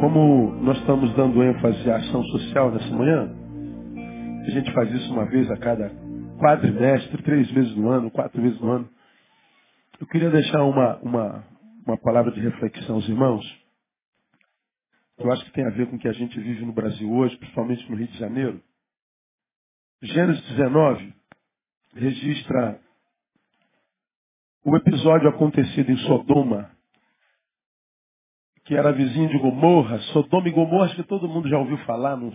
Como nós estamos dando ênfase à ação social nessa manhã, a gente faz isso uma vez a cada quadrimestre, três vezes no ano, quatro vezes no ano. Eu queria deixar uma, uma, uma palavra de reflexão aos irmãos. Eu acho que tem a ver com o que a gente vive no Brasil hoje, principalmente no Rio de Janeiro. Gênesis 19 registra o episódio acontecido em Sodoma, que era vizinho de Gomorra. Sodoma e Gomorra, acho que todo mundo já ouviu falar. Não,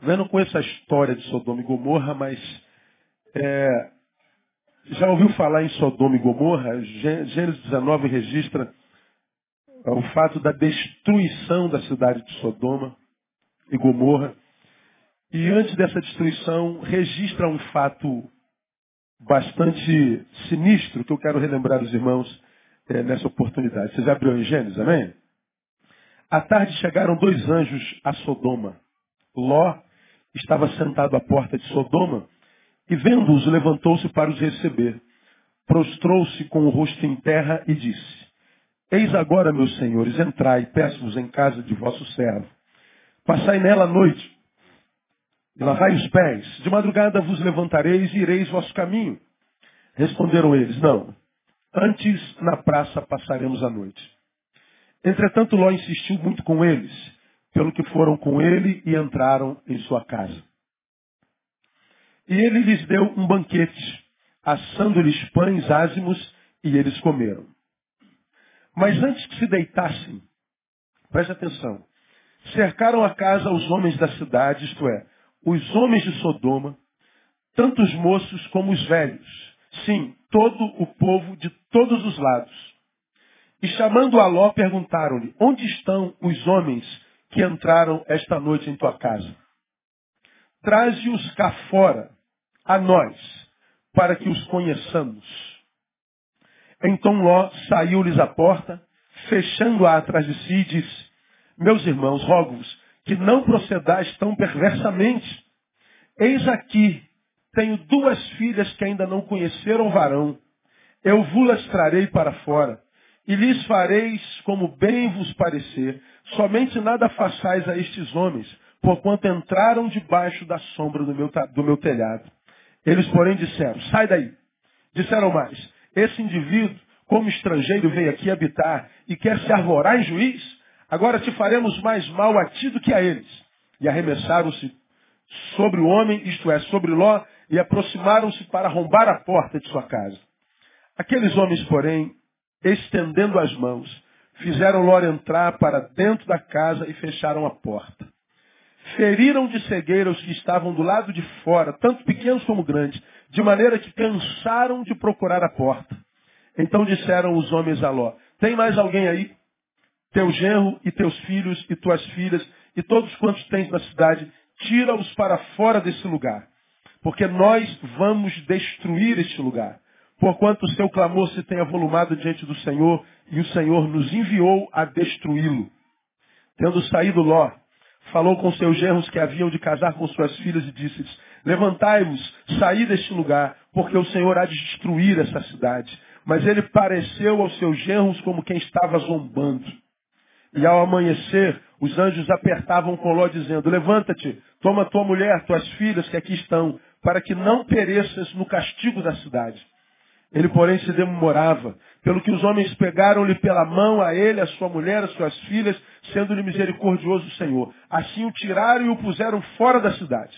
eu não conheço a história de Sodoma e Gomorra, mas é, já ouviu falar em Sodoma e Gomorra? Gênesis 19 registra o fato da destruição da cidade de Sodoma e Gomorra. E antes dessa destruição, registra um fato bastante sinistro que eu quero relembrar os irmãos é, nessa oportunidade. Vocês abriram em Gênesis, amém? À tarde chegaram dois anjos a Sodoma. Ló estava sentado à porta de Sodoma e, vendo-os, levantou-se para os receber. Prostrou-se com o rosto em terra e disse: Eis agora, meus senhores, entrai, peço-vos em casa de vosso servo. Passai nela a noite, e lavai os pés. De madrugada vos levantareis e ireis vosso caminho. Responderam eles: Não, antes na praça passaremos a noite. Entretanto, Ló insistiu muito com eles, pelo que foram com ele e entraram em sua casa. E ele lhes deu um banquete, assando-lhes pães ázimos, e eles comeram. Mas antes que se deitassem, preste atenção, cercaram a casa os homens da cidade, isto é, os homens de Sodoma, tanto os moços como os velhos. Sim, todo o povo de todos os lados e chamando a Ló, perguntaram-lhe, onde estão os homens que entraram esta noite em tua casa? Traze-os cá fora, a nós, para que os conheçamos. Então Ló saiu-lhes à porta, fechando-a atrás de si, e disse, meus irmãos, rogo-vos que não procedais tão perversamente. Eis aqui, tenho duas filhas que ainda não conheceram varão. Eu vos trarei para fora e lhes fareis como bem vos parecer. Somente nada façais a estes homens, porquanto entraram debaixo da sombra do meu, do meu telhado. Eles, porém, disseram, sai daí. Disseram mais, esse indivíduo, como estrangeiro, veio aqui habitar e quer se arvorar em juiz? Agora te faremos mais mal a ti do que a eles. E arremessaram-se sobre o homem, isto é, sobre Ló, e aproximaram-se para arrombar a porta de sua casa. Aqueles homens, porém, estendendo as mãos, fizeram Ló entrar para dentro da casa e fecharam a porta. Feriram de cegueira os que estavam do lado de fora, tanto pequenos como grandes, de maneira que cansaram de procurar a porta. Então disseram os homens a Ló, tem mais alguém aí? Teu genro e teus filhos e tuas filhas e todos quantos tens na cidade, tira-os para fora desse lugar, porque nós vamos destruir este lugar porquanto o seu clamor se tem avolumado diante do Senhor, e o Senhor nos enviou a destruí-lo. Tendo saído Ló, falou com seus genros que haviam de casar com suas filhas e disse-lhes, levantai-vos, saí deste lugar, porque o Senhor há de destruir essa cidade. Mas ele pareceu aos seus genros como quem estava zombando. E ao amanhecer, os anjos apertavam com Ló, dizendo, levanta-te, toma tua mulher, tuas filhas que aqui estão, para que não pereças no castigo da cidade. Ele, porém, se demorava, pelo que os homens pegaram-lhe pela mão a ele, a sua mulher, as suas filhas, sendo-lhe misericordioso o Senhor. Assim o tiraram e o puseram fora da cidade.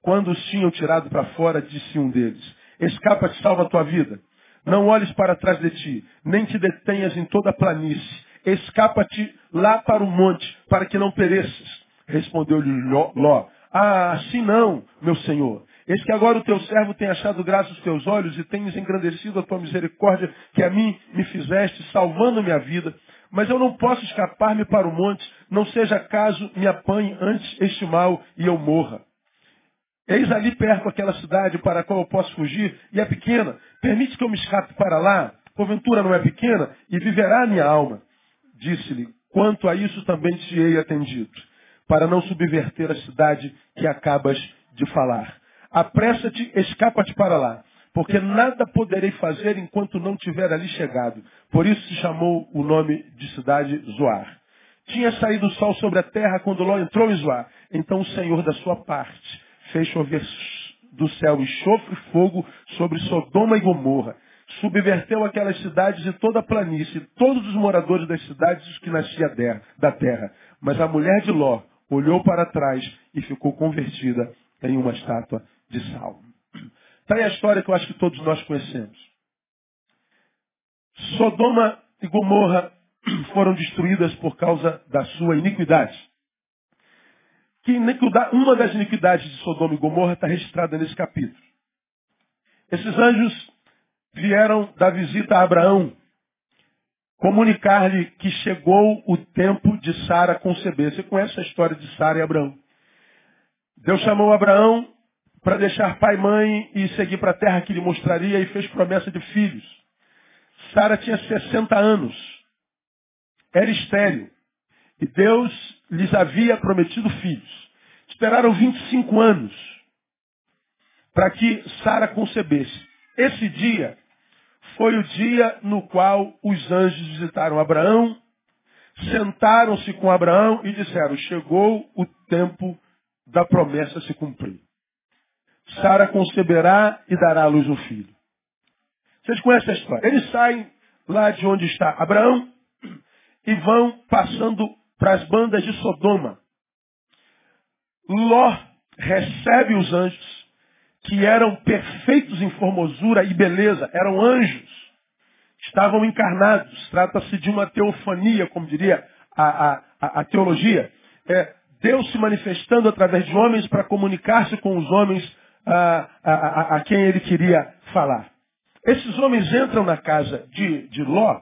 Quando os tinham tirado para fora, disse um deles, escapa-te, salva a tua vida. Não olhes para trás de ti, nem te detenhas em toda a planície. Escapa-te lá para o monte, para que não pereças. Respondeu-lhe Ló, ah, assim não, meu senhor. Eis que agora o teu servo tem achado graça aos teus olhos e tens engrandecido a tua misericórdia que a mim me fizeste, salvando minha vida. Mas eu não posso escapar-me para o monte, não seja caso me apanhe antes este mal e eu morra. Eis ali perto aquela cidade para a qual eu posso fugir, e é pequena. Permite que eu me escape para lá, porventura não é pequena, e viverá a minha alma. Disse-lhe, quanto a isso também te hei atendido, para não subverter a cidade que acabas de falar. Apressa-te, escapa-te para lá. porque nada poderei fazer enquanto não tiver ali chegado. Por isso se chamou o nome de cidade Zoar. Tinha saído o sol sobre a terra quando Ló entrou em Zoar. Então o Senhor, da sua parte, fez chover do céu enxofre e fogo sobre Sodoma e Gomorra. Subverteu aquelas cidades e toda a planície, todos os moradores das cidades que nascia da terra. Mas a mulher de Ló olhou para trás e ficou convertida em uma estátua de sal. Está aí a história que eu acho que todos nós conhecemos. Sodoma e Gomorra foram destruídas por causa da sua iniquidade. Que uma das iniquidades de Sodoma e Gomorra está registrada nesse capítulo. Esses anjos vieram da visita a Abraão comunicar-lhe que chegou o tempo de Sara conceber. Você conhece a história de Sara e Abraão? Deus chamou Abraão para deixar pai e mãe e seguir para a terra que lhe mostraria e fez promessa de filhos. Sara tinha 60 anos. Era estéril. E Deus lhes havia prometido filhos. Esperaram 25 anos para que Sara concebesse. Esse dia foi o dia no qual os anjos visitaram Abraão, sentaram-se com Abraão e disseram: Chegou o tempo da promessa se cumprir. Sara conceberá e dará à luz um filho. Vocês conhecem a história. Eles saem lá de onde está Abraão e vão passando para as bandas de Sodoma. Ló recebe os anjos, que eram perfeitos em formosura e beleza, eram anjos. Estavam encarnados. Trata-se de uma teofania, como diria a, a, a, a teologia. É Deus se manifestando através de homens para comunicar-se com os homens a, a, a, quem ele queria falar. Esses homens entram na casa de, de Ló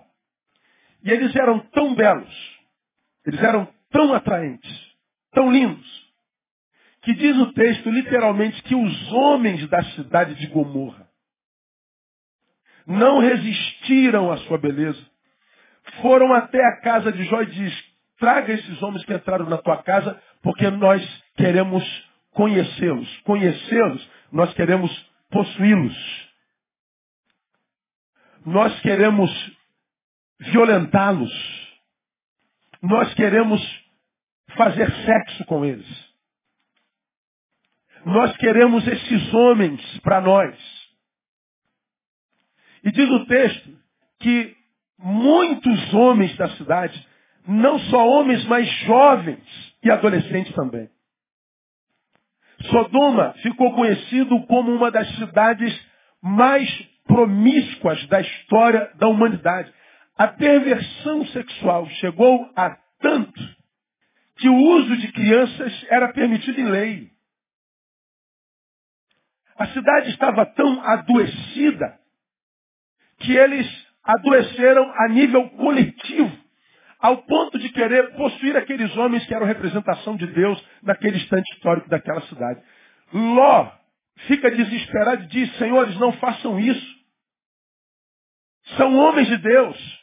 e eles eram tão belos, eles eram tão atraentes, tão lindos, que diz o texto literalmente que os homens da cidade de Gomorra não resistiram à sua beleza. Foram até a casa de Jó e diz, traga esses homens que entraram na tua casa, porque nós queremos conhecê-los. Conhecê-los nós queremos possuí-los. Nós queremos violentá-los. Nós queremos fazer sexo com eles. Nós queremos esses homens para nós. E diz o texto que muitos homens da cidade, não só homens, mas jovens e adolescentes também, Sodoma ficou conhecido como uma das cidades mais promíscuas da história da humanidade. A perversão sexual chegou a tanto que o uso de crianças era permitido em lei. A cidade estava tão adoecida que eles adoeceram a nível coletivo ao ponto de querer possuir aqueles homens que eram representação de Deus naquele instante histórico daquela cidade. Ló fica desesperado e diz, senhores, não façam isso. São homens de Deus,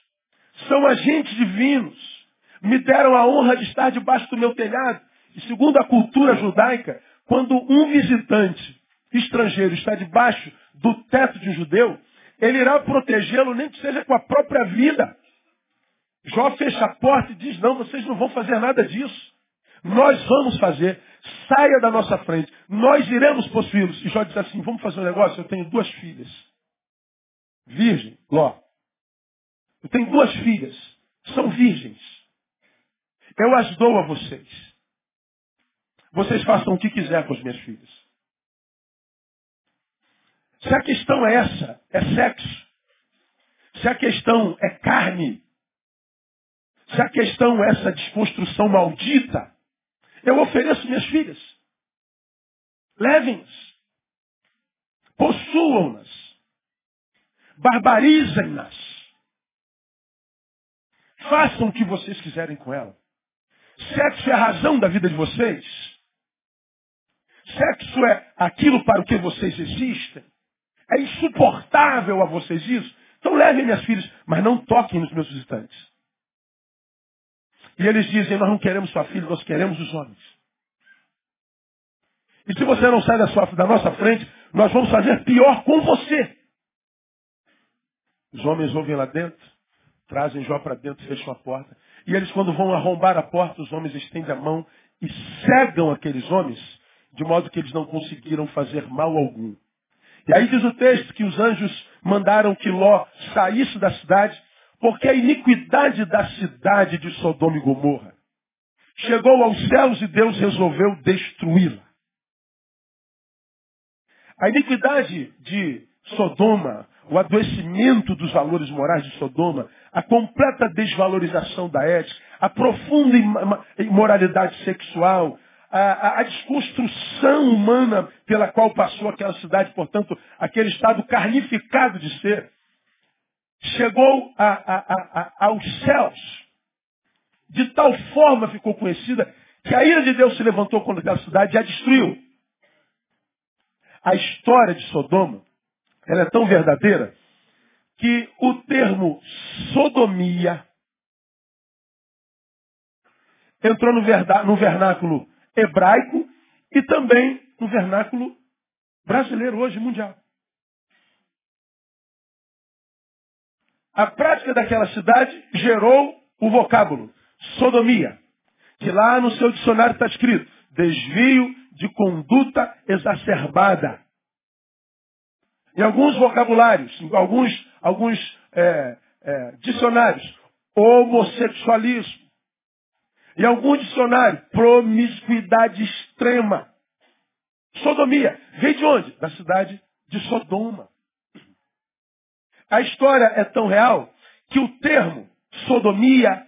são agentes divinos, me deram a honra de estar debaixo do meu telhado. E segundo a cultura judaica, quando um visitante estrangeiro está debaixo do teto de um judeu, ele irá protegê-lo nem que seja com a própria vida. Jó fecha a porta e diz, não, vocês não vão fazer nada disso. Nós vamos fazer. Saia da nossa frente. Nós iremos possuí-los. E Jó diz assim, vamos fazer um negócio? Eu tenho duas filhas. Virgem, Ló. Eu tenho duas filhas. São virgens. Eu as dou a vocês. Vocês façam o que quiser com as minhas filhas. Se a questão é essa, é sexo. Se a questão é carne, se a questão é essa desconstrução maldita, eu ofereço minhas filhas. Levem-nas. Possuam-nas. Barbarizem-nas. Façam o que vocês quiserem com ela. Sexo é a razão da vida de vocês. Sexo é aquilo para o que vocês existem. É insuportável a vocês isso. Então levem minhas filhas, mas não toquem nos meus visitantes. E eles dizem, nós não queremos sua filha, nós queremos os homens. E se você não sai da, sua, da nossa frente, nós vamos fazer pior com você. Os homens ouvem lá dentro, trazem Jó para dentro, fecham a porta. E eles, quando vão arrombar a porta, os homens estendem a mão e cegam aqueles homens, de modo que eles não conseguiram fazer mal algum. E aí diz o texto que os anjos mandaram que Ló saísse da cidade, porque a iniquidade da cidade de Sodoma e Gomorra chegou aos céus e Deus resolveu destruí-la. A iniquidade de Sodoma, o adoecimento dos valores morais de Sodoma, a completa desvalorização da ética, a profunda imoralidade sexual, a, a, a, desconstrução humana pela qual passou aquela cidade, portanto, aquele estado carnificado de ser, chegou a, aos céus. De tal forma ficou conhecida que a ira de Deus se levantou contra aquela cidade e a destruiu. A história de Sodoma, ela é tão verdadeira que o termo sodomia entrou no, no vernáculo hebraico e também no vernáculo brasileiro hoje mundial. A prática daquela cidade gerou o vocábulo sodomia, que lá no seu dicionário está escrito desvio de conduta exacerbada. Em alguns vocabulários, em alguns, alguns é, é, dicionários, homossexualismo. Em algum dicionário, promiscuidade extrema. Sodomia. Vem de onde? Da cidade de Sodoma. A história é tão real que o termo sodomia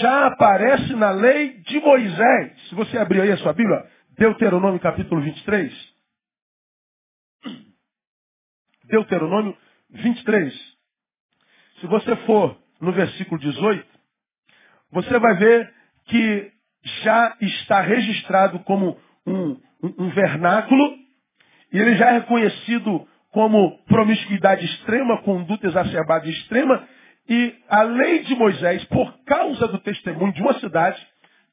já aparece na lei de Moisés. Se você abrir aí a sua Bíblia, Deuteronômio capítulo 23. Deuteronômio 23. Se você for no versículo 18, você vai ver que já está registrado como um, um, um vernáculo e ele já é reconhecido como promiscuidade extrema, conduta exacerbada extrema, e a lei de Moisés, por causa do testemunho de uma cidade,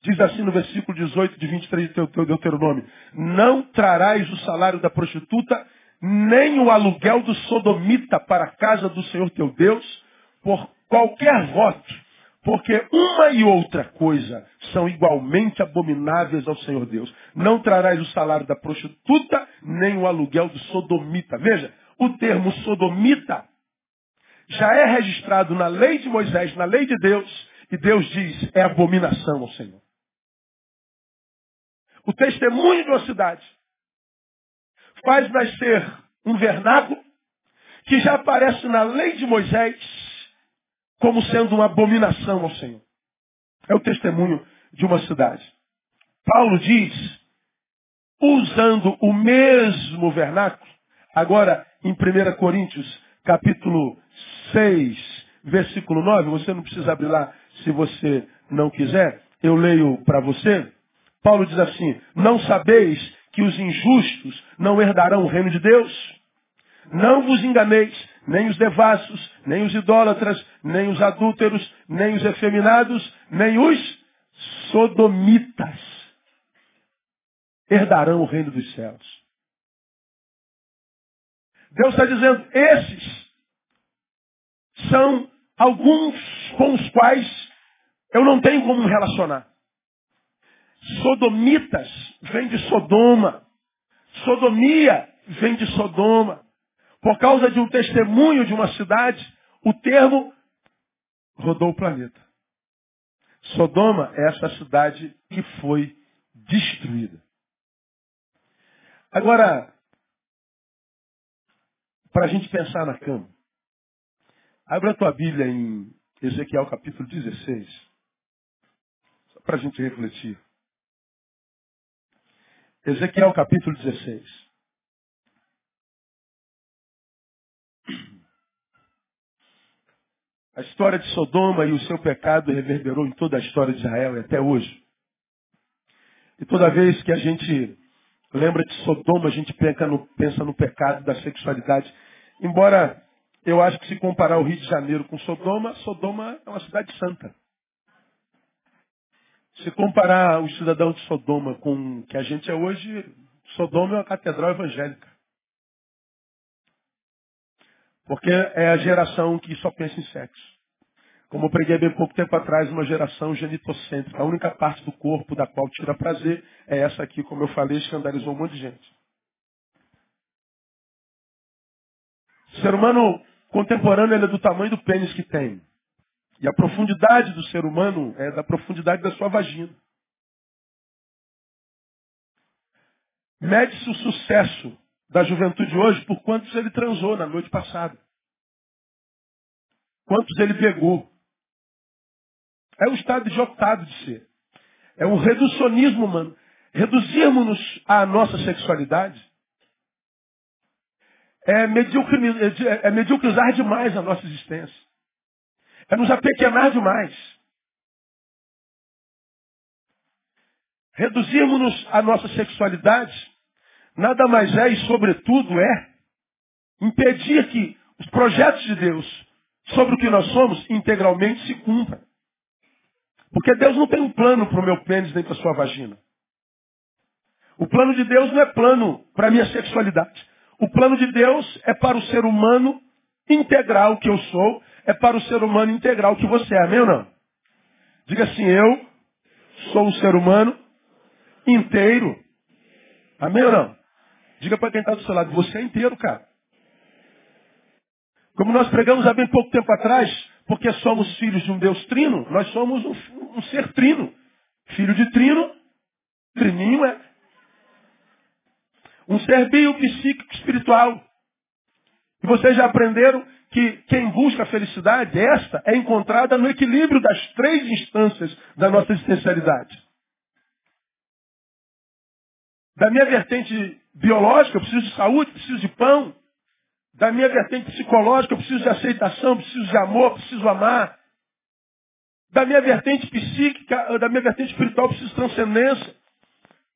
diz assim no versículo 18 de 23 de Deuteronômio, não trarás o salário da prostituta, nem o aluguel do sodomita para a casa do Senhor teu Deus, por qualquer voto, porque uma e outra coisa são igualmente abomináveis ao Senhor Deus. Não trarás o salário da prostituta, nem o aluguel do sodomita. Veja, o termo sodomita já é registrado na lei de Moisés, na lei de Deus, e Deus diz, é abominação ao Senhor. O testemunho de uma cidade faz nascer um vernáculo que já aparece na lei de Moisés como sendo uma abominação ao Senhor. É o testemunho de uma cidade. Paulo diz, usando o mesmo vernáculo, agora em 1 Coríntios, capítulo 6, versículo 9, você não precisa abrir lá se você não quiser, eu leio para você. Paulo diz assim: Não sabeis que os injustos não herdarão o reino de Deus? Não vos enganeis, nem os devassos, nem os idólatras, nem os adúlteros, nem os efeminados, nem os sodomitas herdarão o reino dos céus. Deus está dizendo, esses são alguns com os quais eu não tenho como me relacionar. Sodomitas vem de Sodoma. Sodomia vem de Sodoma. Por causa de um testemunho de uma cidade, o termo rodou o planeta. Sodoma é essa cidade que foi destruída. Agora, para a gente pensar na cama, abra a tua Bíblia em Ezequiel capítulo 16, só para a gente refletir. Ezequiel capítulo 16. A história de Sodoma e o seu pecado reverberou em toda a história de Israel e até hoje. E toda vez que a gente lembra de Sodoma, a gente pensa no, pensa no pecado da sexualidade. Embora eu acho que se comparar o Rio de Janeiro com Sodoma, Sodoma é uma cidade santa. Se comparar os cidadãos de Sodoma com o que a gente é hoje, Sodoma é uma catedral evangélica. Porque é a geração que só pensa em sexo. Como eu preguei bem pouco tempo atrás, uma geração genitocêntrica. A única parte do corpo da qual tira prazer é essa aqui, como eu falei, escandalizou um monte de gente. O ser humano contemporâneo é do tamanho do pênis que tem. E a profundidade do ser humano é da profundidade da sua vagina. Mede-se o sucesso da juventude hoje por quantos ele transou na noite passada. Quantos ele pegou. É um estado joctado de ser. É um reducionismo, mano. Reduzirmos-nos à nossa sexualidade é, é mediocrizar demais a nossa existência. É nos apequenar demais. Reduzirmos-nos à nossa sexualidade nada mais é e, sobretudo, é impedir que os projetos de Deus sobre o que nós somos integralmente se cumpram. Porque Deus não tem um plano para o meu pênis nem para a sua vagina. O plano de Deus não é plano para a minha sexualidade. O plano de Deus é para o ser humano integral que eu sou, é para o ser humano integral que você é. Amém ou não? Diga assim, eu sou um ser humano inteiro. Amém ou não? Diga para quem está do seu lado, você é inteiro, cara. Como nós pregamos há bem pouco tempo atrás, porque somos filhos de um Deus trino, nós somos um, um ser trino. Filho de trino, trininho é. Um ser biopsíquico espiritual. E vocês já aprenderam que quem busca a felicidade, esta, é encontrada no equilíbrio das três instâncias da nossa existencialidade. Da minha vertente biológica, eu preciso de saúde, preciso de pão. Da minha vertente psicológica, eu preciso de aceitação, preciso de amor, preciso amar. Da minha vertente psíquica, da minha vertente espiritual, preciso de transcendência.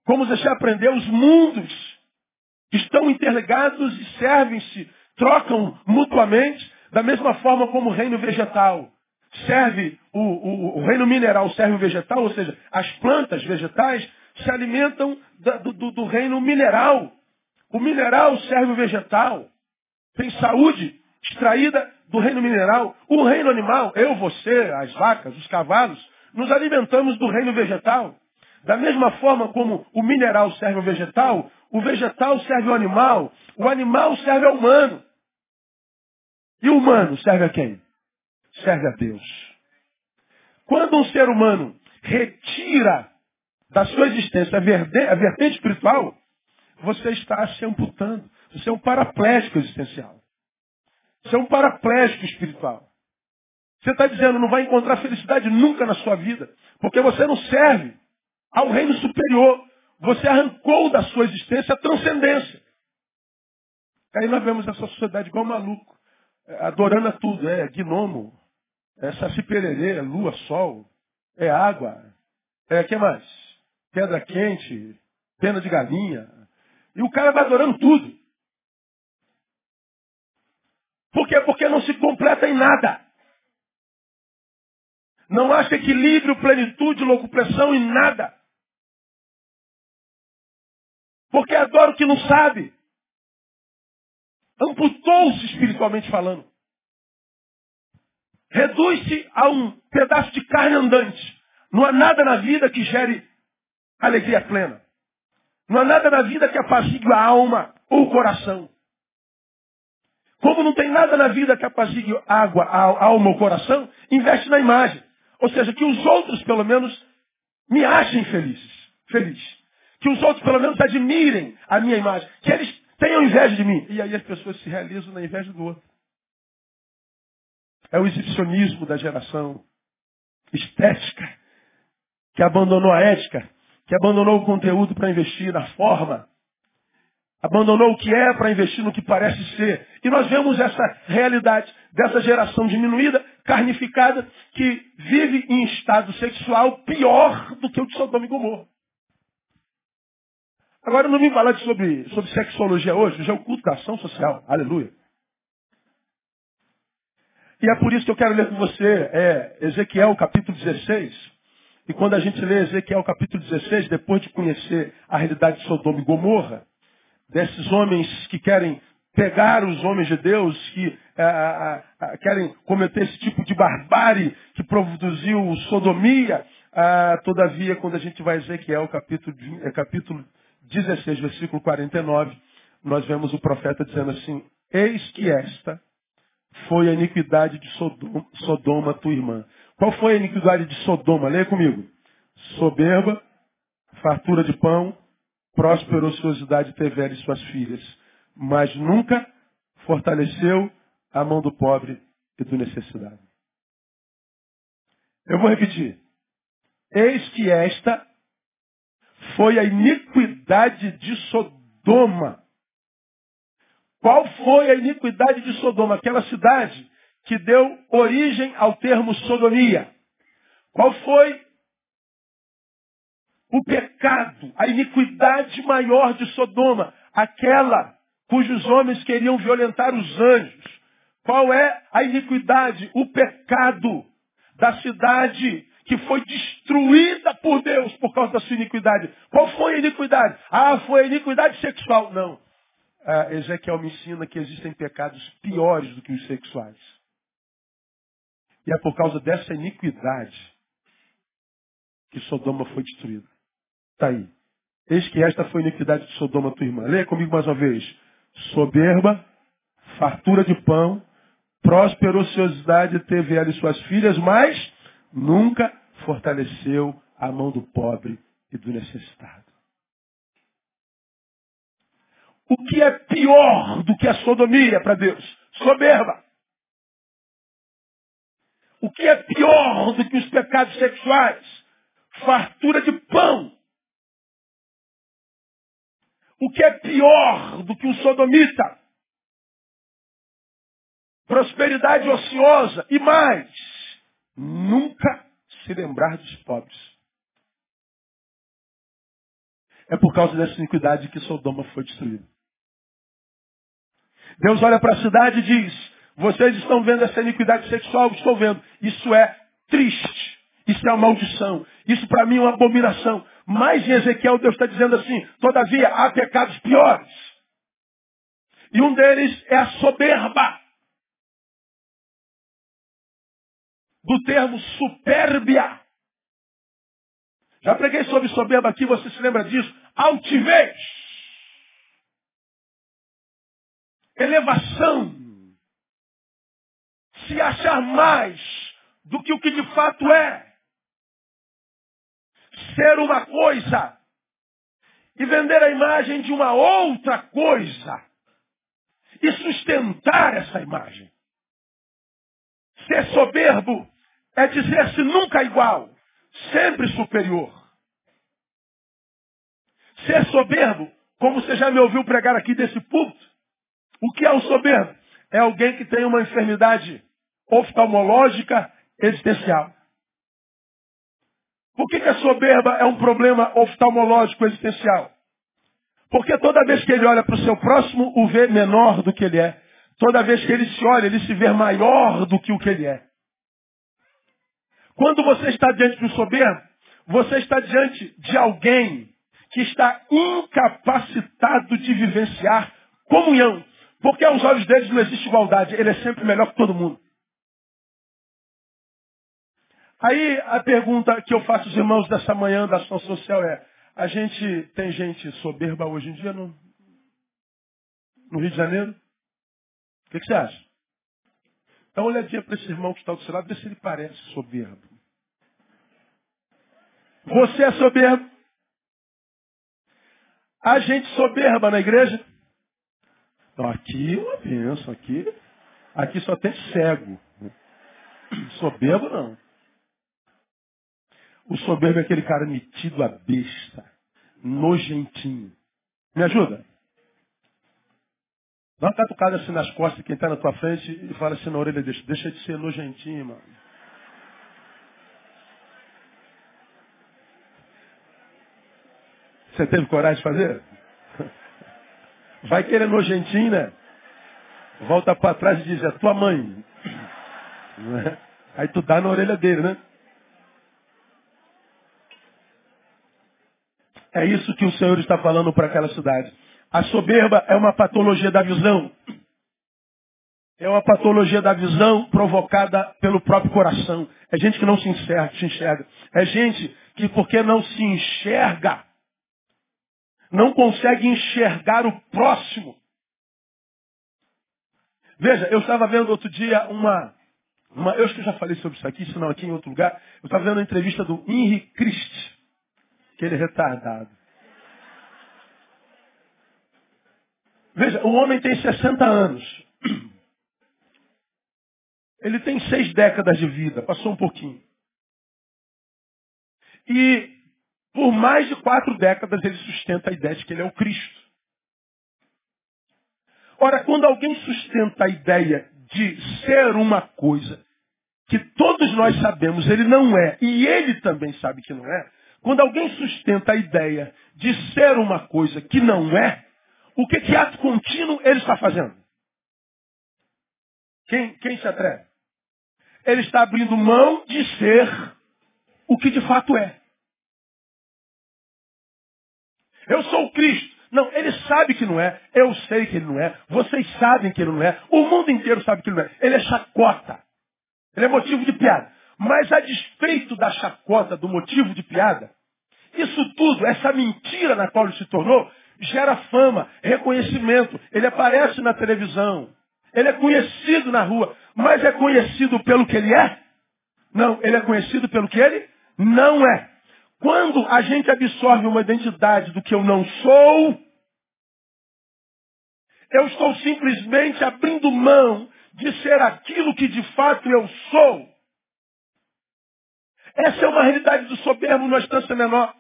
Como você aprendeu, os mundos estão interligados e servem-se, trocam mutuamente, da mesma forma como o reino vegetal serve, o, o, o reino mineral serve o vegetal, ou seja, as plantas vegetais se alimentam da, do, do reino mineral. O mineral serve o vegetal. Tem saúde extraída do reino mineral. O reino animal, eu, você, as vacas, os cavalos, nos alimentamos do reino vegetal. Da mesma forma como o mineral serve ao vegetal, o vegetal serve ao animal, o animal serve ao humano. E o humano serve a quem? Serve a Deus. Quando um ser humano retira da sua existência a vertente espiritual, você está se amputando. Você é um paraplégico existencial. Você é um paraplégico espiritual. Você está dizendo, não vai encontrar felicidade nunca na sua vida, porque você não serve ao reino superior. Você arrancou da sua existência a transcendência. Aí nós vemos essa sociedade igual maluco, é, adorando a tudo. É gnomo, é saci pererê, é lua, sol, é água, é que mais? Pedra quente, pena de galinha. E o cara vai adorando tudo. Por quê? Porque não se completa em nada. Não acha equilíbrio, plenitude, locupressão em nada. Porque adora o que não sabe. Amputou-se espiritualmente falando. Reduz-se a um pedaço de carne andante. Não há nada na vida que gere alegria plena. Não há nada na vida que apazigue a alma ou o coração. Como não tem nada na vida que apazigue água, a alma ou coração, investe na imagem. Ou seja, que os outros, pelo menos, me achem felizes. Feliz. Que os outros, pelo menos, admirem a minha imagem. Que eles tenham inveja de mim. E aí as pessoas se realizam na inveja do outro. É o exibicionismo da geração estética, que abandonou a ética, que abandonou o conteúdo para investir na forma, abandonou o que é para investir no que parece ser. E nós vemos essa realidade dessa geração diminuída, carnificada, que vive em estado sexual pior do que o de Sodoma e Gomorra. Agora não vim falar sobre, sobre sexologia hoje, hoje é o culto da ação social. Aleluia. E é por isso que eu quero ler com você é, Ezequiel capítulo 16. E quando a gente lê Ezequiel capítulo 16, depois de conhecer a realidade de Sodoma e Gomorra, desses homens que querem pegar os homens de Deus que ah, ah, querem cometer esse tipo de barbárie que produziu sodomia. todavia, quando a gente vai a Ezequiel, capítulo, é, capítulo 16, versículo 49, nós vemos o profeta dizendo assim, eis que esta foi a iniquidade de Sodoma, Sodoma, tua irmã. Qual foi a iniquidade de Sodoma? Leia comigo. Soberba, fartura de pão, próspera ociosidade teve ela e suas filhas, mas nunca fortaleceu a mão do pobre e do necessidade. Eu vou repetir. Eis que esta foi a iniquidade de Sodoma. Qual foi a iniquidade de Sodoma? Aquela cidade que deu origem ao termo sodomia. Qual foi o pecado, a iniquidade maior de Sodoma? Aquela cujos homens queriam violentar os anjos. Qual é a iniquidade, o pecado da cidade que foi destruída por Deus por causa da sua iniquidade? Qual foi a iniquidade? Ah, foi a iniquidade sexual. Não. Ah, Ezequiel me ensina que existem pecados piores do que os sexuais. E é por causa dessa iniquidade que Sodoma foi destruída. Está aí. Eis que esta foi a iniquidade de Sodoma, tua irmã. Leia comigo mais uma vez. Soberba, fartura de pão, próspera ociosidade teve ela e suas filhas, mas nunca fortaleceu a mão do pobre e do necessitado. O que é pior do que a sodomia para Deus? Soberba. O que é pior do que os pecados sexuais? Fartura de pão. O que é pior do que um sodomita? Prosperidade ociosa. E mais, nunca se lembrar dos pobres. É por causa dessa iniquidade que Sodoma foi destruída. Deus olha para a cidade e diz: Vocês estão vendo essa iniquidade sexual? Estou vendo. Isso é triste. Isso é uma maldição. Isso para mim é uma abominação. Mas em Ezequiel Deus está dizendo assim: Todavia há pecados piores. E um deles é a soberba. Do termo supérbia. Já preguei sobre soberba aqui, você se lembra disso? Altivez elevação, se achar mais do que o que de fato é, ser uma coisa e vender a imagem de uma outra coisa e sustentar essa imagem. Ser soberbo é dizer-se nunca igual, sempre superior. Ser soberbo, como você já me ouviu pregar aqui desse púlpito, o que é um soberbo? É alguém que tem uma enfermidade oftalmológica existencial. Por que, que a soberba é um problema oftalmológico existencial? Porque toda vez que ele olha para o seu próximo, o vê menor do que ele é. Toda vez que ele se olha, ele se vê maior do que o que ele é. Quando você está diante de um soberbo, você está diante de alguém que está incapacitado de vivenciar comunhão, porque aos olhos deles não existe igualdade. Ele é sempre melhor que todo mundo. Aí a pergunta que eu faço aos irmãos dessa manhã da ação social é, a gente tem gente soberba hoje em dia no, no Rio de Janeiro? O que, que você acha? Dá uma olhadinha para esse irmão que está do seu lado, vê se ele parece soberbo. Você é soberbo? A gente soberba na igreja? Então, aqui é uma bênção, aqui, aqui só tem cego. Soberbo não. O soberbo é aquele cara metido a besta, nojentinho. Me ajuda? Dá uma catucada assim nas costas quem está na tua frente e fala assim na orelha dele, deixa de ser nojentinho, mano. Você teve coragem de fazer? Vai querer nojentinho, né? Volta para trás e diz, é tua mãe. É? Aí tu dá na orelha dele, né? É isso que o Senhor está falando para aquela cidade. A soberba é uma patologia da visão. É uma patologia da visão provocada pelo próprio coração. É gente que não se enxerga, se enxerga. É gente que, porque não se enxerga, não consegue enxergar o próximo. Veja, eu estava vendo outro dia uma, uma, eu acho que eu já falei sobre isso aqui, se não aqui em outro lugar. Eu estava vendo uma entrevista do Henry Christ, aquele retardado. Veja, o homem tem 60 anos. Ele tem seis décadas de vida, passou um pouquinho. E por mais de quatro décadas ele sustenta a ideia de que ele é o Cristo. Ora, quando alguém sustenta a ideia de ser uma coisa que todos nós sabemos ele não é, e ele também sabe que não é, quando alguém sustenta a ideia de ser uma coisa que não é, o que que ato contínuo ele está fazendo? Quem, quem se atreve? ele está abrindo mão de ser o que de fato é. Eu sou o Cristo. Não, ele sabe que não é. Eu sei que ele não é. Vocês sabem que ele não é. O mundo inteiro sabe que ele não é. Ele é chacota. Ele é motivo de piada. Mas a despeito da chacota, do motivo de piada, isso tudo, essa mentira na qual ele se tornou, gera fama, reconhecimento. Ele aparece na televisão. Ele é conhecido na rua mas é conhecido pelo que ele é? Não, ele é conhecido pelo que ele não é. Quando a gente absorve uma identidade do que eu não sou, eu estou simplesmente abrindo mão de ser aquilo que de fato eu sou. Essa é uma realidade do soberbo numa instância menor.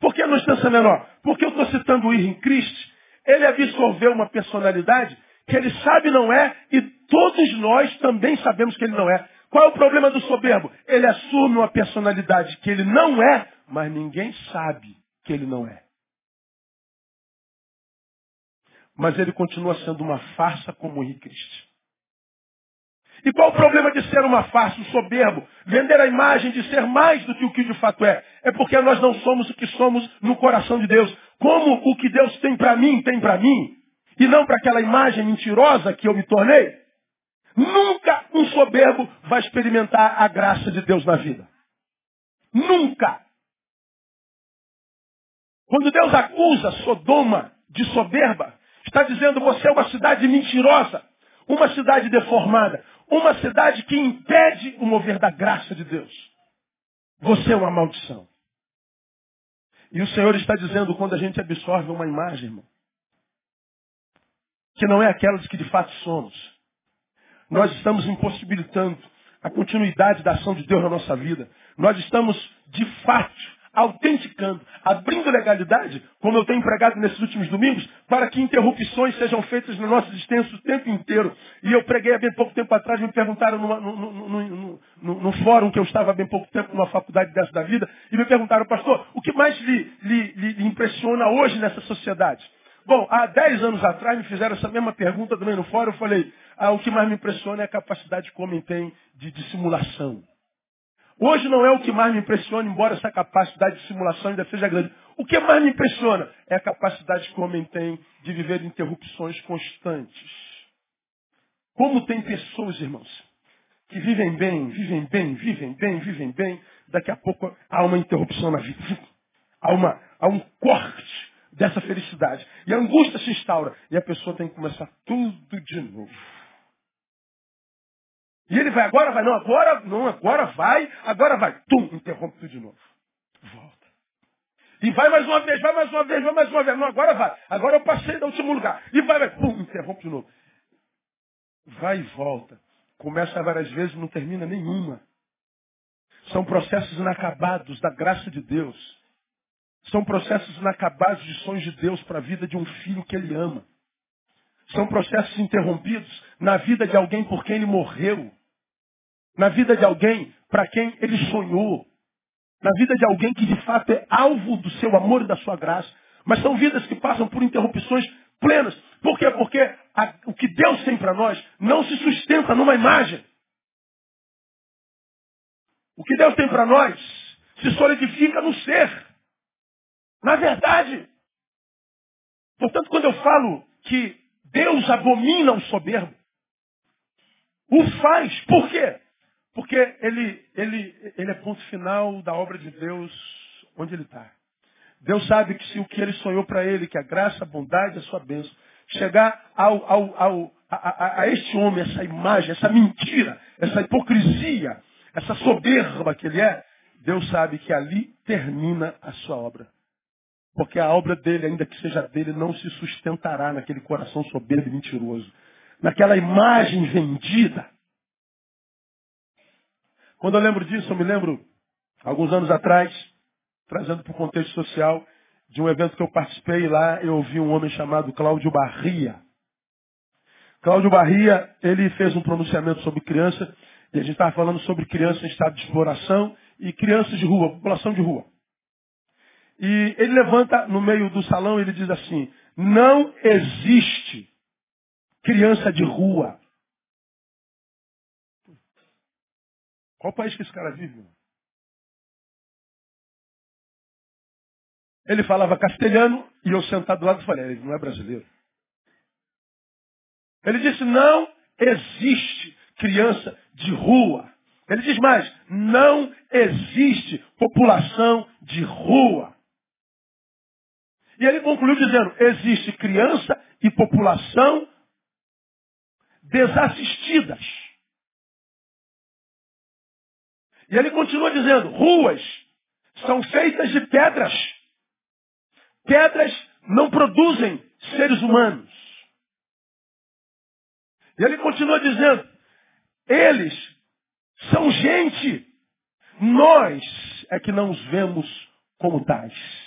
Por que numa instância menor? Porque eu estou citando o Irving Christ. Ele absorveu uma personalidade que ele sabe não é e todos nós também sabemos que ele não é. Qual é o problema do soberbo? Ele assume uma personalidade que ele não é, mas ninguém sabe que ele não é. Mas ele continua sendo uma farsa como o Cristo. E qual o problema de ser uma farsa, um soberbo? Vender a imagem de ser mais do que o que de fato é. É porque nós não somos o que somos no coração de Deus. Como o que Deus tem para mim, tem para mim, e não para aquela imagem mentirosa que eu me tornei, nunca um soberbo vai experimentar a graça de Deus na vida. Nunca. Quando Deus acusa Sodoma de soberba, está dizendo você é uma cidade mentirosa, uma cidade deformada, uma cidade que impede o mover da graça de Deus. Você é uma maldição. E o Senhor está dizendo quando a gente absorve uma imagem, irmão, que não é aquela que de fato somos. Nós estamos impossibilitando a continuidade da ação de Deus na nossa vida. Nós estamos, de fato, autenticando, abrindo legalidade, como eu tenho empregado nesses últimos domingos, para que interrupções sejam feitas na nossa existência o tempo inteiro. E eu preguei há bem pouco tempo atrás, me perguntaram numa, no, no, no, no, fórum que eu estava há bem pouco tempo numa faculdade dessa da vida, e me perguntaram, pastor, o que mais lhe, lhe, lhe impressiona hoje nessa sociedade? Bom, há 10 anos atrás me fizeram essa mesma pergunta também no fórum. Eu falei, ah, o que mais me impressiona é a capacidade que o homem tem de dissimulação. Hoje não é o que mais me impressiona, embora essa capacidade de simulação ainda seja grande. O que mais me impressiona é a capacidade que o homem tem de viver interrupções constantes. Como tem pessoas, irmãos, que vivem bem, vivem bem, vivem bem, vivem bem, daqui a pouco há uma interrupção na vida. Há, uma, há um corte dessa felicidade. E a angústia se instaura. E a pessoa tem que começar tudo de novo. E ele vai, agora vai, não, agora, não, agora vai, agora vai. Tum, interrompe tudo de novo. Volta. E vai mais uma vez, vai mais uma vez, vai mais uma vez. Não, agora vai. Agora eu passei do último lugar. E vai, vai, pum, interrompe de novo. Vai e volta. Começa várias vezes, não termina nenhuma. São processos inacabados da graça de Deus. São processos inacabados de sonhos de Deus para a vida de um filho que ele ama. São processos interrompidos na vida de alguém por quem ele morreu. Na vida de alguém para quem ele sonhou. Na vida de alguém que de fato é alvo do seu amor e da sua graça. Mas são vidas que passam por interrupções plenas. Por quê? Porque a, o que Deus tem para nós não se sustenta numa imagem. O que Deus tem para nós se solidifica no ser. Na verdade. Portanto, quando eu falo que Deus abomina o soberbo, o faz. Por quê? Porque ele, ele, ele é ponto final da obra de Deus onde ele está. Deus sabe que se o que ele sonhou para ele, que a graça, a bondade, a sua bênção, chegar ao, ao, ao, a, a, a este homem, essa imagem, essa mentira, essa hipocrisia, essa soberba que ele é, Deus sabe que ali termina a sua obra. Porque a obra dele, ainda que seja dele, não se sustentará naquele coração soberbo e mentiroso. Naquela imagem vendida. Quando eu lembro disso, eu me lembro, alguns anos atrás, trazendo para o contexto social, de um evento que eu participei lá, eu ouvi um homem chamado Cláudio Barria. Cláudio Barria, ele fez um pronunciamento sobre criança, e a gente estava falando sobre criança em estado de exploração e crianças de rua, população de rua. E ele levanta no meio do salão e ele diz assim, não existe criança de rua. Qual país que esse cara vive? Ele falava castelhano e eu sentado do lado falei, ele não é brasileiro. Ele disse, não existe criança de rua. Ele diz mais, não existe população de rua. E ele concluiu dizendo, existe criança e população desassistidas. E ele continua dizendo, ruas são feitas de pedras. Pedras não produzem seres humanos. E ele continua dizendo, eles são gente. Nós é que não os vemos como tais.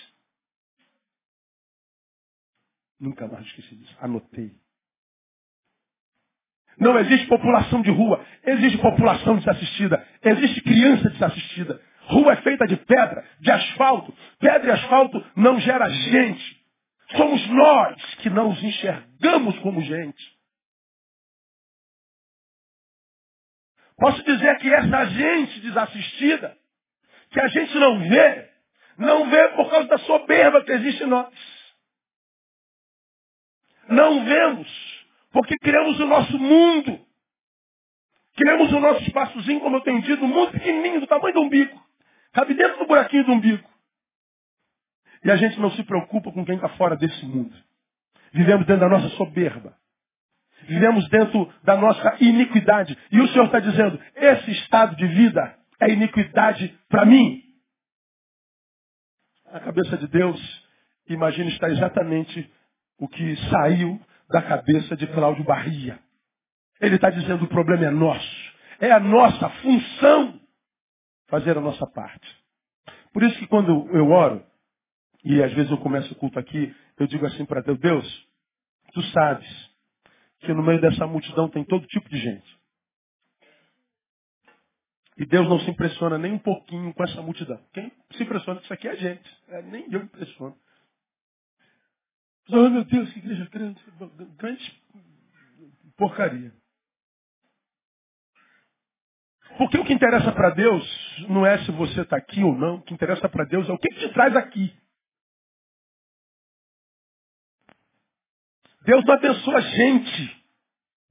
Nunca mais esqueci disso. Anotei. Não existe população de rua. Existe população desassistida. Existe criança desassistida. Rua é feita de pedra, de asfalto. Pedra e asfalto não gera gente. Somos nós que não os enxergamos como gente. Posso dizer que essa gente desassistida, que a gente não vê, não vê por causa da soberba que existe em nós. Não vemos, porque criamos o nosso mundo. Criamos o nosso espaçozinho, como eu tenho dito, um mundo pequenininho, do tamanho do umbigo. Cabe dentro do buraquinho do umbigo. E a gente não se preocupa com quem está fora desse mundo. Vivemos dentro da nossa soberba. Vivemos dentro da nossa iniquidade. E o Senhor está dizendo, esse estado de vida é iniquidade para mim. A cabeça de Deus, imagina, está exatamente o que saiu da cabeça de Cláudio Barria. Ele está dizendo, o problema é nosso. É a nossa função fazer a nossa parte. Por isso que quando eu oro, e às vezes eu começo o culto aqui, eu digo assim para Deus, Deus, tu sabes que no meio dessa multidão tem todo tipo de gente. E Deus não se impressiona nem um pouquinho com essa multidão. Quem se impressiona com isso aqui é a gente. É, nem eu me impressiono. Oh, meu Deus, que igreja grande. Grande porcaria. Porque o que interessa para Deus não é se você está aqui ou não. O que interessa para Deus é o que, te traz aqui. Deus não abençoa a gente.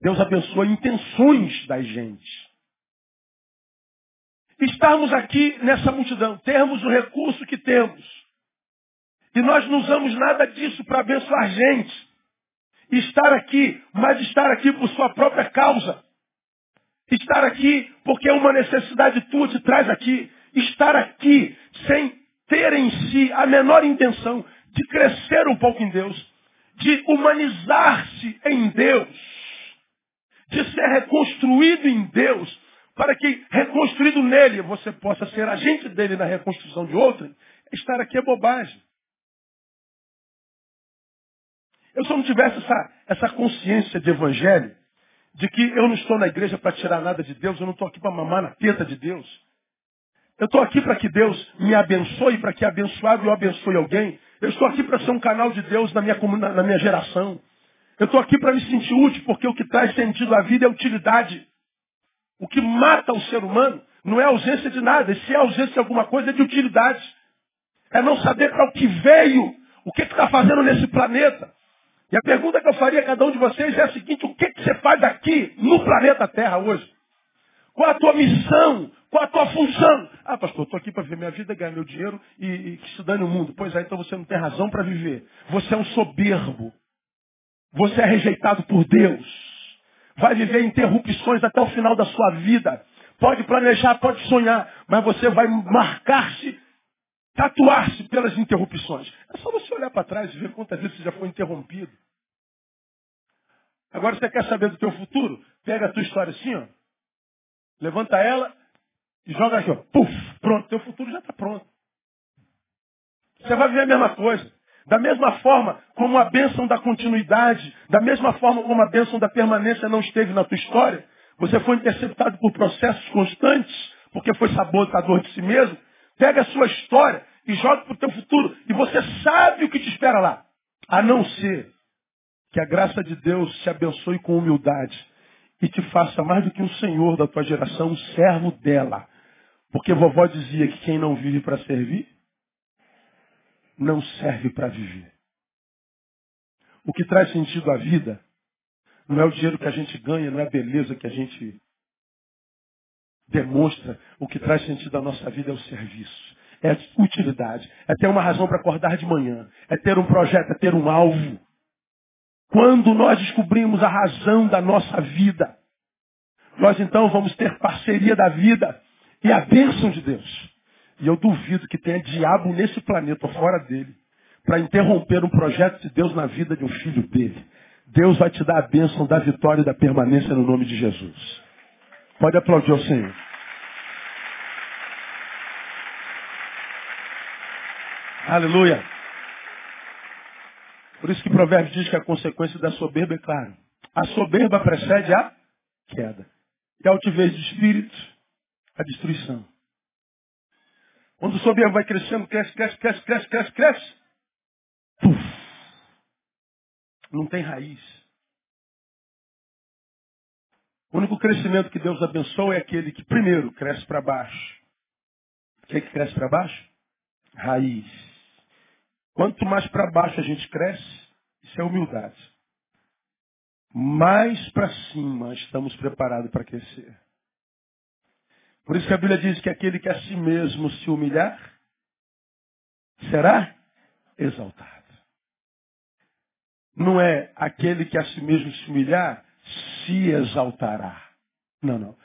Deus abençoa intenções da gente. Estarmos aqui nessa multidão, termos o recurso que temos. E nós não usamos nada disso para abençoar gente. Estar aqui, mas estar aqui por sua própria causa. Estar aqui porque uma necessidade tua te traz aqui. Estar aqui sem ter em si a menor intenção de crescer um pouco em Deus de humanizar-se em Deus, de ser reconstruído em Deus, para que, reconstruído nele, você possa ser agente dele na reconstrução de outro, estar aqui é bobagem. Eu só não tivesse essa, essa consciência de evangelho, de que eu não estou na igreja para tirar nada de Deus, eu não estou aqui para mamar na teta de Deus. Eu estou aqui para que Deus me abençoe, para que abençoado eu abençoe alguém. Eu estou aqui para ser um canal de Deus na minha, na minha geração. Eu estou aqui para me sentir útil, porque o que traz sentido à vida é utilidade. O que mata o ser humano não é ausência de nada. E se é ausência de alguma coisa, é de utilidade. É não saber para o que veio, o que está fazendo nesse planeta. E a pergunta que eu faria a cada um de vocês é a seguinte, o que, que você faz aqui no planeta Terra hoje? Qual a tua missão? Qual a tua função? Ah, pastor, estou aqui para viver minha vida, ganhar meu dinheiro e, e que se dane o mundo. Pois é, então você não tem razão para viver. Você é um soberbo. Você é rejeitado por Deus. Vai viver interrupções até o final da sua vida. Pode planejar, pode sonhar, mas você vai marcar-se, tatuar-se pelas interrupções. É só você olhar para trás e ver quantas vezes você já foi interrompido. Agora você quer saber do teu futuro? Pega a tua história assim, ó. Levanta ela e joga aqui, ó. Puf, pronto, teu futuro já está pronto. Você vai viver a mesma coisa. Da mesma forma como a bênção da continuidade, da mesma forma como a bênção da permanência não esteve na tua história, você foi interceptado por processos constantes, porque foi sabotador de si mesmo, pega a sua história e joga para o teu futuro. E você sabe o que te espera lá. A não ser que a graça de Deus te abençoe com humildade e te faça mais do que um senhor da tua geração, um servo dela. Porque vovó dizia que quem não vive para servir, não serve para viver. O que traz sentido à vida não é o dinheiro que a gente ganha, não é a beleza que a gente demonstra. O que traz sentido à nossa vida é o serviço. É a utilidade. É ter uma razão para acordar de manhã. É ter um projeto, é ter um alvo. Quando nós descobrimos a razão da nossa vida, nós então vamos ter parceria da vida e a bênção de Deus. E eu duvido que tenha diabo nesse planeta ou fora dele para interromper um projeto de Deus na vida de um filho dele. Deus vai te dar a bênção da vitória e da permanência no nome de Jesus. Pode aplaudir ao Senhor. Aleluia. Por isso que Provérbios diz que a consequência da soberba é claro. A soberba precede a queda. E a altivez de espírito, a destruição. Quando o soberbo vai crescendo, cresce, cresce, cresce, cresce, cresce, cresce. Puf. Não tem raiz. O único crescimento que Deus abençoa é aquele que primeiro cresce para baixo. O que, é que cresce para baixo? Raiz. Quanto mais para baixo a gente cresce, isso é humildade. Mais para cima estamos preparados para crescer. Por isso que a Bíblia diz que aquele que a si mesmo se humilhar, será exaltado. Não é aquele que a si mesmo se humilhar, se exaltará. Não, não.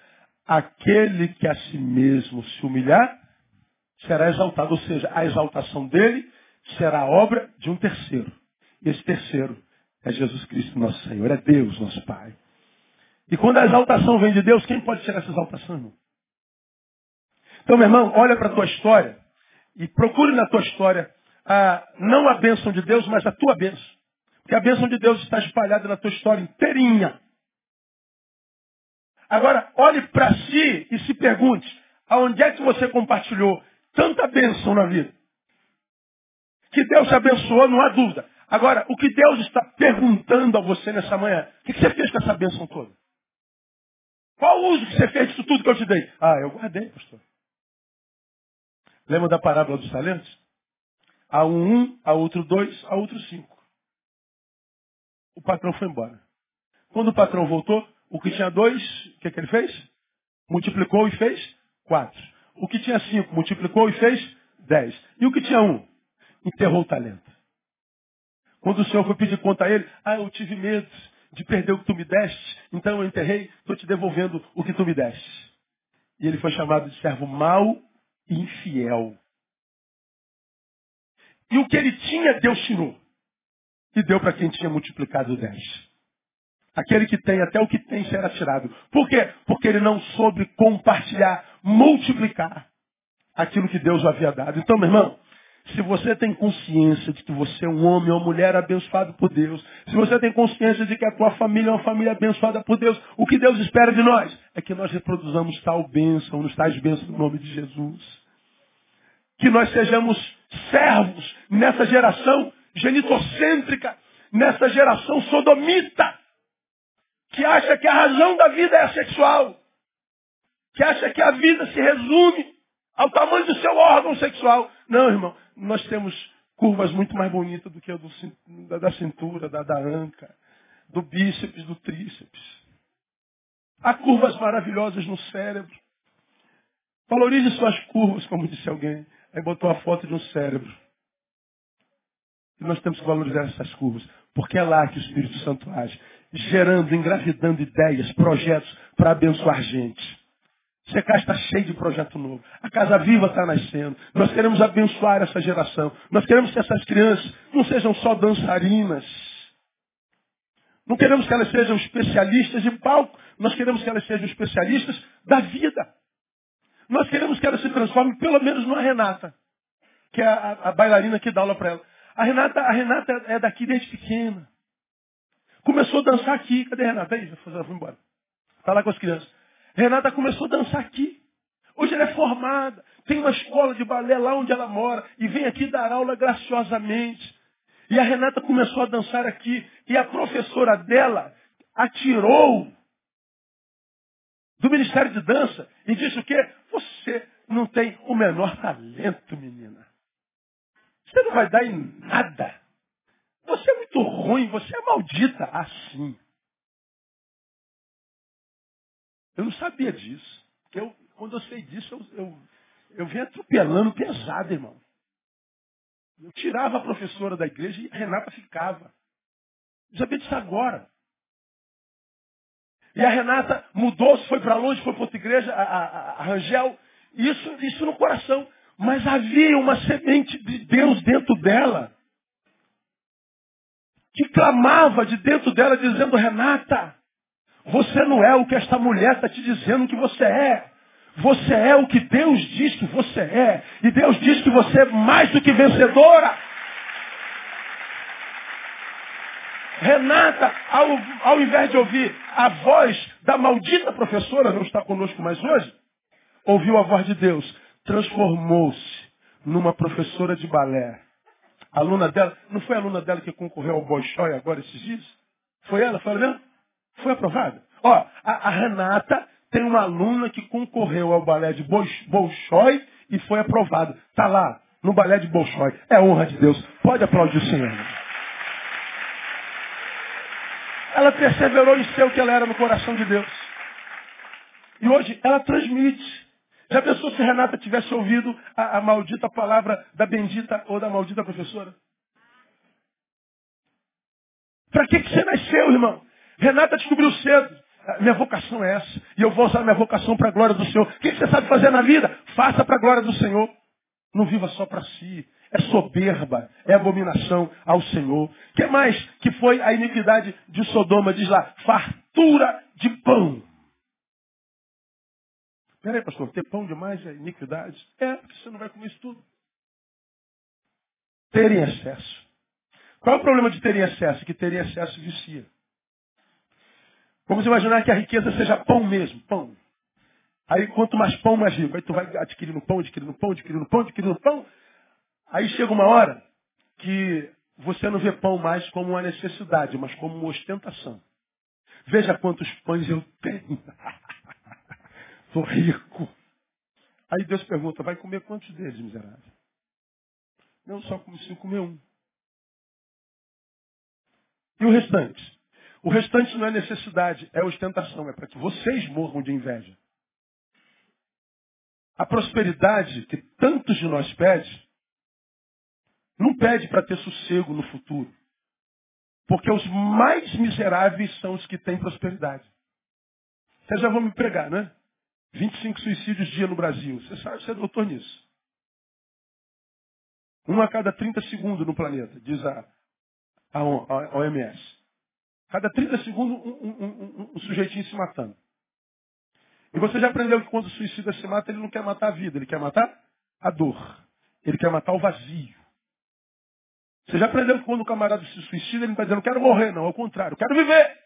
Aquele que a si mesmo se humilhar, será exaltado. Ou seja, a exaltação dele será obra de um terceiro. E esse terceiro é Jesus Cristo, nosso Senhor. É Deus, nosso Pai. E quando a exaltação vem de Deus, quem pode tirar essa exaltação, irmão? Então, meu irmão, olha para a tua história e procure na tua história a, não a bênção de Deus, mas a tua bênção. Porque a bênção de Deus está espalhada na tua história inteirinha. Agora, olhe para si e se pergunte, aonde é que você compartilhou tanta bênção na vida? Que Deus te abençoou, não há dúvida. Agora, o que Deus está perguntando a você nessa manhã, o que você fez com essa bênção toda? Qual o uso que você fez disso tudo que eu te dei? Ah, eu guardei, pastor. Lembra da parábola dos talentos? A um, um, a outro dois, a outro cinco o patrão foi embora. Quando o patrão voltou, o que tinha dois, o que, que ele fez? Multiplicou e fez quatro. O que tinha cinco, multiplicou e fez dez. E o que tinha um? Enterrou o talento. Quando o Senhor foi pedir conta a ele, ah, eu tive medo de perder o que tu me deste, então eu enterrei, estou te devolvendo o que tu me deste. E ele foi chamado de servo mau e infiel. E o que ele tinha, Deus tirou e deu para quem tinha multiplicado dez. Aquele que tem, até o que tem será tirado. Por quê? Porque ele não soube compartilhar, multiplicar aquilo que Deus havia dado. Então, meu irmão, se você tem consciência de que você é um homem ou uma mulher abençoado por Deus, se você tem consciência de que a tua família é uma família abençoada por Deus, o que Deus espera de nós é que nós reproduzamos tal bênção, nos tais bênçãos no nome de Jesus. Que nós sejamos servos nessa geração genitocêntrica, nessa geração sodomita, que acha que a razão da vida é sexual, que acha que a vida se resume ao tamanho do seu órgão sexual. Não, irmão, nós temos curvas muito mais bonitas do que a do, da, da cintura, da, da anca, do bíceps, do tríceps. Há curvas maravilhosas no cérebro. Valorize suas curvas, como disse alguém. Aí botou a foto de um cérebro. E nós temos que valorizar essas curvas, porque é lá que o Espírito Santo age, gerando, engravidando ideias, projetos para abençoar gente. Secar está cheio de projeto novo. A Casa Viva está nascendo. Nós queremos abençoar essa geração. Nós queremos que essas crianças não sejam só dançarinas. Não queremos que elas sejam especialistas de palco. Nós queremos que elas sejam especialistas da vida. Nós queremos que elas se transformem pelo menos numa Renata, que é a, a bailarina que dá aula para ela. A Renata, a Renata é daqui desde pequena. Começou a dançar aqui. Cadê a Renata? Aí, ela foi embora. Está lá com as crianças. Renata começou a dançar aqui. Hoje ela é formada, tem uma escola de balé lá onde ela mora e vem aqui dar aula graciosamente. E a Renata começou a dançar aqui e a professora dela atirou do Ministério de Dança e disse o quê? Você não tem o menor talento, menina. Você não vai dar em nada. Você é muito ruim, você é maldita. Assim. Eu não sabia disso. Eu, quando eu sei disso, eu, eu, eu vim atropelando pesado, irmão. Eu tirava a professora da igreja e a Renata ficava. Eu sabia disso agora. E a Renata mudou-se, foi para longe, foi para outra igreja, a, a, a Rangel. Isso, isso no coração. Mas havia uma semente de Deus dentro dela. Que clamava de dentro dela, dizendo, Renata, você não é o que esta mulher está te dizendo que você é. Você é o que Deus diz que você é. E Deus diz que você é mais do que vencedora. Renata, ao, ao invés de ouvir a voz da maldita professora, não está conosco mais hoje, ouviu a voz de Deus, transformou-se numa professora de balé. Aluna dela, não foi a aluna dela que concorreu ao Bolshoi agora esses dias? Foi ela? Foi ela mesmo? Foi aprovada. Ó, a, a, Renata tem uma aluna que concorreu ao balé de Bolshoi e foi aprovada. Está lá, no balé de Bolshoi. É honra de Deus. Pode aplaudir o Senhor. Ela perseverou em ser o que ela era no coração de Deus. E hoje ela transmite. Já pensou se Renata tivesse ouvido a, a maldita palavra da bendita ou da maldita professora? Para que, que você nasceu, irmão? Renata descobriu cedo. Minha vocação é essa. E eu vou usar minha vocação para a glória do Senhor. O que você sabe fazer na vida? Faça para a glória do Senhor. Não viva só para si. É soberba, é abominação ao Senhor. Que mais que foi a iniquidade de Sodoma? Diz lá, fartura de pão. Peraí, pastor, ter pão demais é iniquidade? É, porque você não vai comer isso tudo. Ter em excesso. Qual é o problema de ter em excesso? Que ter em excesso vicia. Vamos imaginar que a riqueza seja pão mesmo, pão. Aí quanto mais pão, mais rico. Aí tu vai adquirindo pão, adquirindo pão, adquirindo pão, adquirindo pão. Aí chega uma hora que você não vê pão mais como uma necessidade, mas como uma ostentação. Veja quantos pães eu tenho. Estou rico. Aí Deus pergunta, vai comer quantos deles, miserável? Não, só consigo comer um. E o restante? O restante não é necessidade, é ostentação, é para que vocês morram de inveja. A prosperidade que tantos de nós pedem, não pede para ter sossego no futuro. Porque os mais miseráveis são os que têm prosperidade. Vocês já vão me pregar, né? 25 suicídios dia no Brasil. Você sabe, você é doutor nisso. Um a cada 30 segundos no planeta, diz a, a, OMS. Cada 30 segundos, um, um, um, um, sujeitinho se matando. E você já aprendeu que quando o suicida se mata, ele não quer matar a vida, ele quer matar a dor. Ele quer matar o vazio. Você já aprendeu que quando o camarada se suicida, ele não está dizendo, quero morrer, não, ao contrário, quero viver.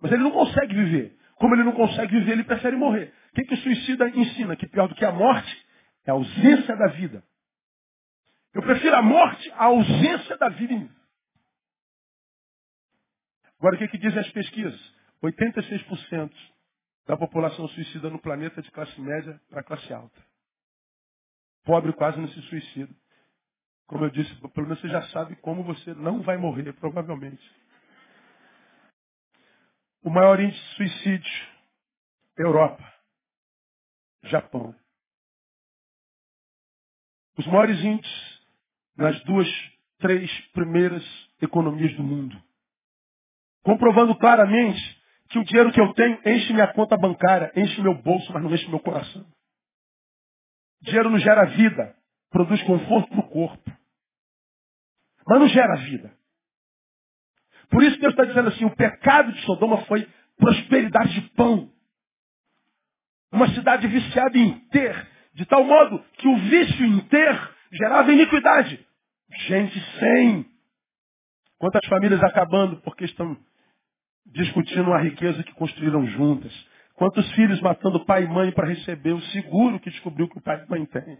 Mas ele não consegue viver. Como ele não consegue viver, ele prefere morrer. O que, que o suicida ensina? Que pior do que a morte é a ausência da vida. Eu prefiro a morte à ausência da vida em mim. Agora, o que, que dizem as pesquisas? 86% da população suicida no planeta é de classe média para classe alta. Pobre quase não se suicida. Como eu disse, pelo menos você já sabe como você não vai morrer, provavelmente. O maior índice de suicídio, Europa, Japão. Os maiores índices nas duas, três primeiras economias do mundo. Comprovando claramente que o dinheiro que eu tenho enche minha conta bancária, enche meu bolso, mas não enche meu coração. Dinheiro não gera vida, produz conforto no corpo. Mas não gera vida. Por isso Deus está dizendo assim, o pecado de Sodoma foi prosperidade de pão. Uma cidade viciada em ter, de tal modo que o vício em ter gerava iniquidade. Gente sem. Quantas famílias acabando porque estão discutindo a riqueza que construíram juntas. Quantos filhos matando pai e mãe para receber o seguro que descobriu que o pai e mãe têm.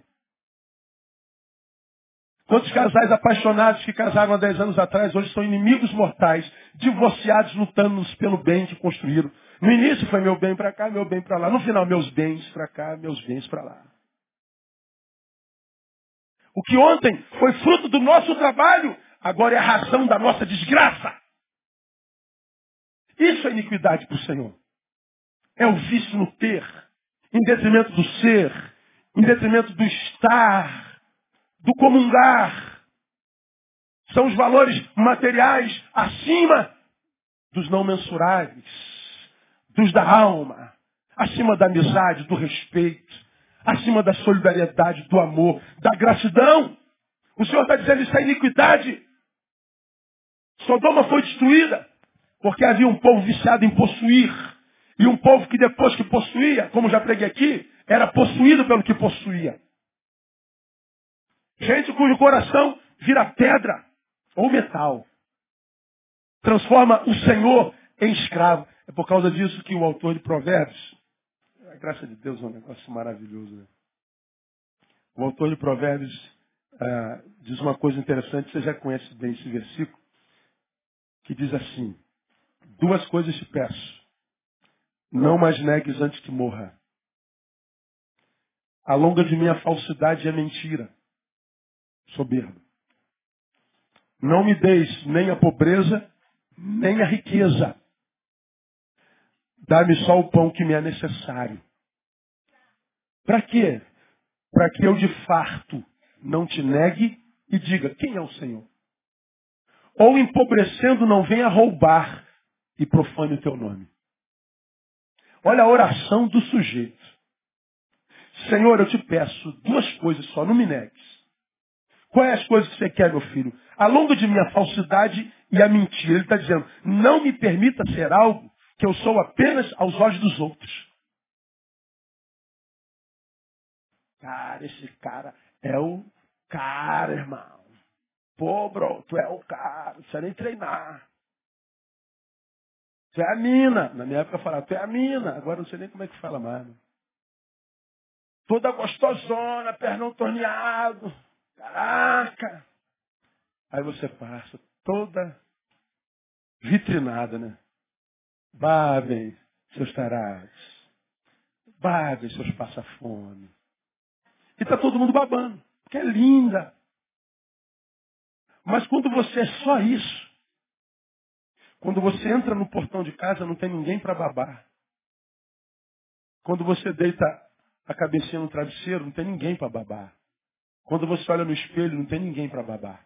Quantos casais apaixonados que casaram há 10 anos atrás hoje são inimigos mortais, divorciados, lutando pelo bem que construíram. No início foi meu bem para cá, meu bem para lá. No final, meus bens para cá, meus bens para lá. O que ontem foi fruto do nosso trabalho, agora é a razão da nossa desgraça. Isso é iniquidade para o Senhor. É o vício no ter, em detrimento do ser, em detrimento do estar, do comungar. São os valores materiais acima dos não mensuráveis, dos da alma, acima da amizade, do respeito, acima da solidariedade, do amor, da gratidão. O Senhor está dizendo isso é iniquidade. Sodoma foi destruída porque havia um povo viciado em possuir. E um povo que depois que possuía, como já preguei aqui, era possuído pelo que possuía. Gente cujo coração vira pedra ou metal. Transforma o Senhor em escravo. É por causa disso que o autor de Provérbios, a graça de Deus é um negócio maravilhoso. Né? O autor de Provérbios ah, diz uma coisa interessante, você já conhece bem esse versículo, que diz assim, duas coisas te peço. Não mais negues antes que morra. Alonga de mim a falsidade e a mentira soberbo. Não me deis nem a pobreza, nem a riqueza. Dá-me só o pão que me é necessário. Para quê? Para que eu de farto não te negue e diga, quem é o Senhor? Ou empobrecendo não venha roubar e profane o teu nome. Olha a oração do sujeito. Senhor, eu te peço duas coisas só, não me negues. Quais as coisas que você quer, meu filho? A longo de minha falsidade e a mentira. Ele está dizendo, não me permita ser algo que eu sou apenas aos olhos dos outros. Cara, esse cara é o cara, irmão. Pô, bro, tu é o cara, não precisa nem treinar. Tu é a mina. Na minha época falava, tu é a mina. Agora não sei nem como é que fala mais. Toda gostosona, pernão torneado. Caraca! Aí você passa toda vitrinada, né? Babem seus tarados. Babem seus passa-fome. E tá todo mundo babando, porque é linda. Mas quando você é só isso, quando você entra no portão de casa, não tem ninguém para babar. Quando você deita a cabecinha no travesseiro, não tem ninguém para babar. Quando você olha no espelho, não tem ninguém para babar.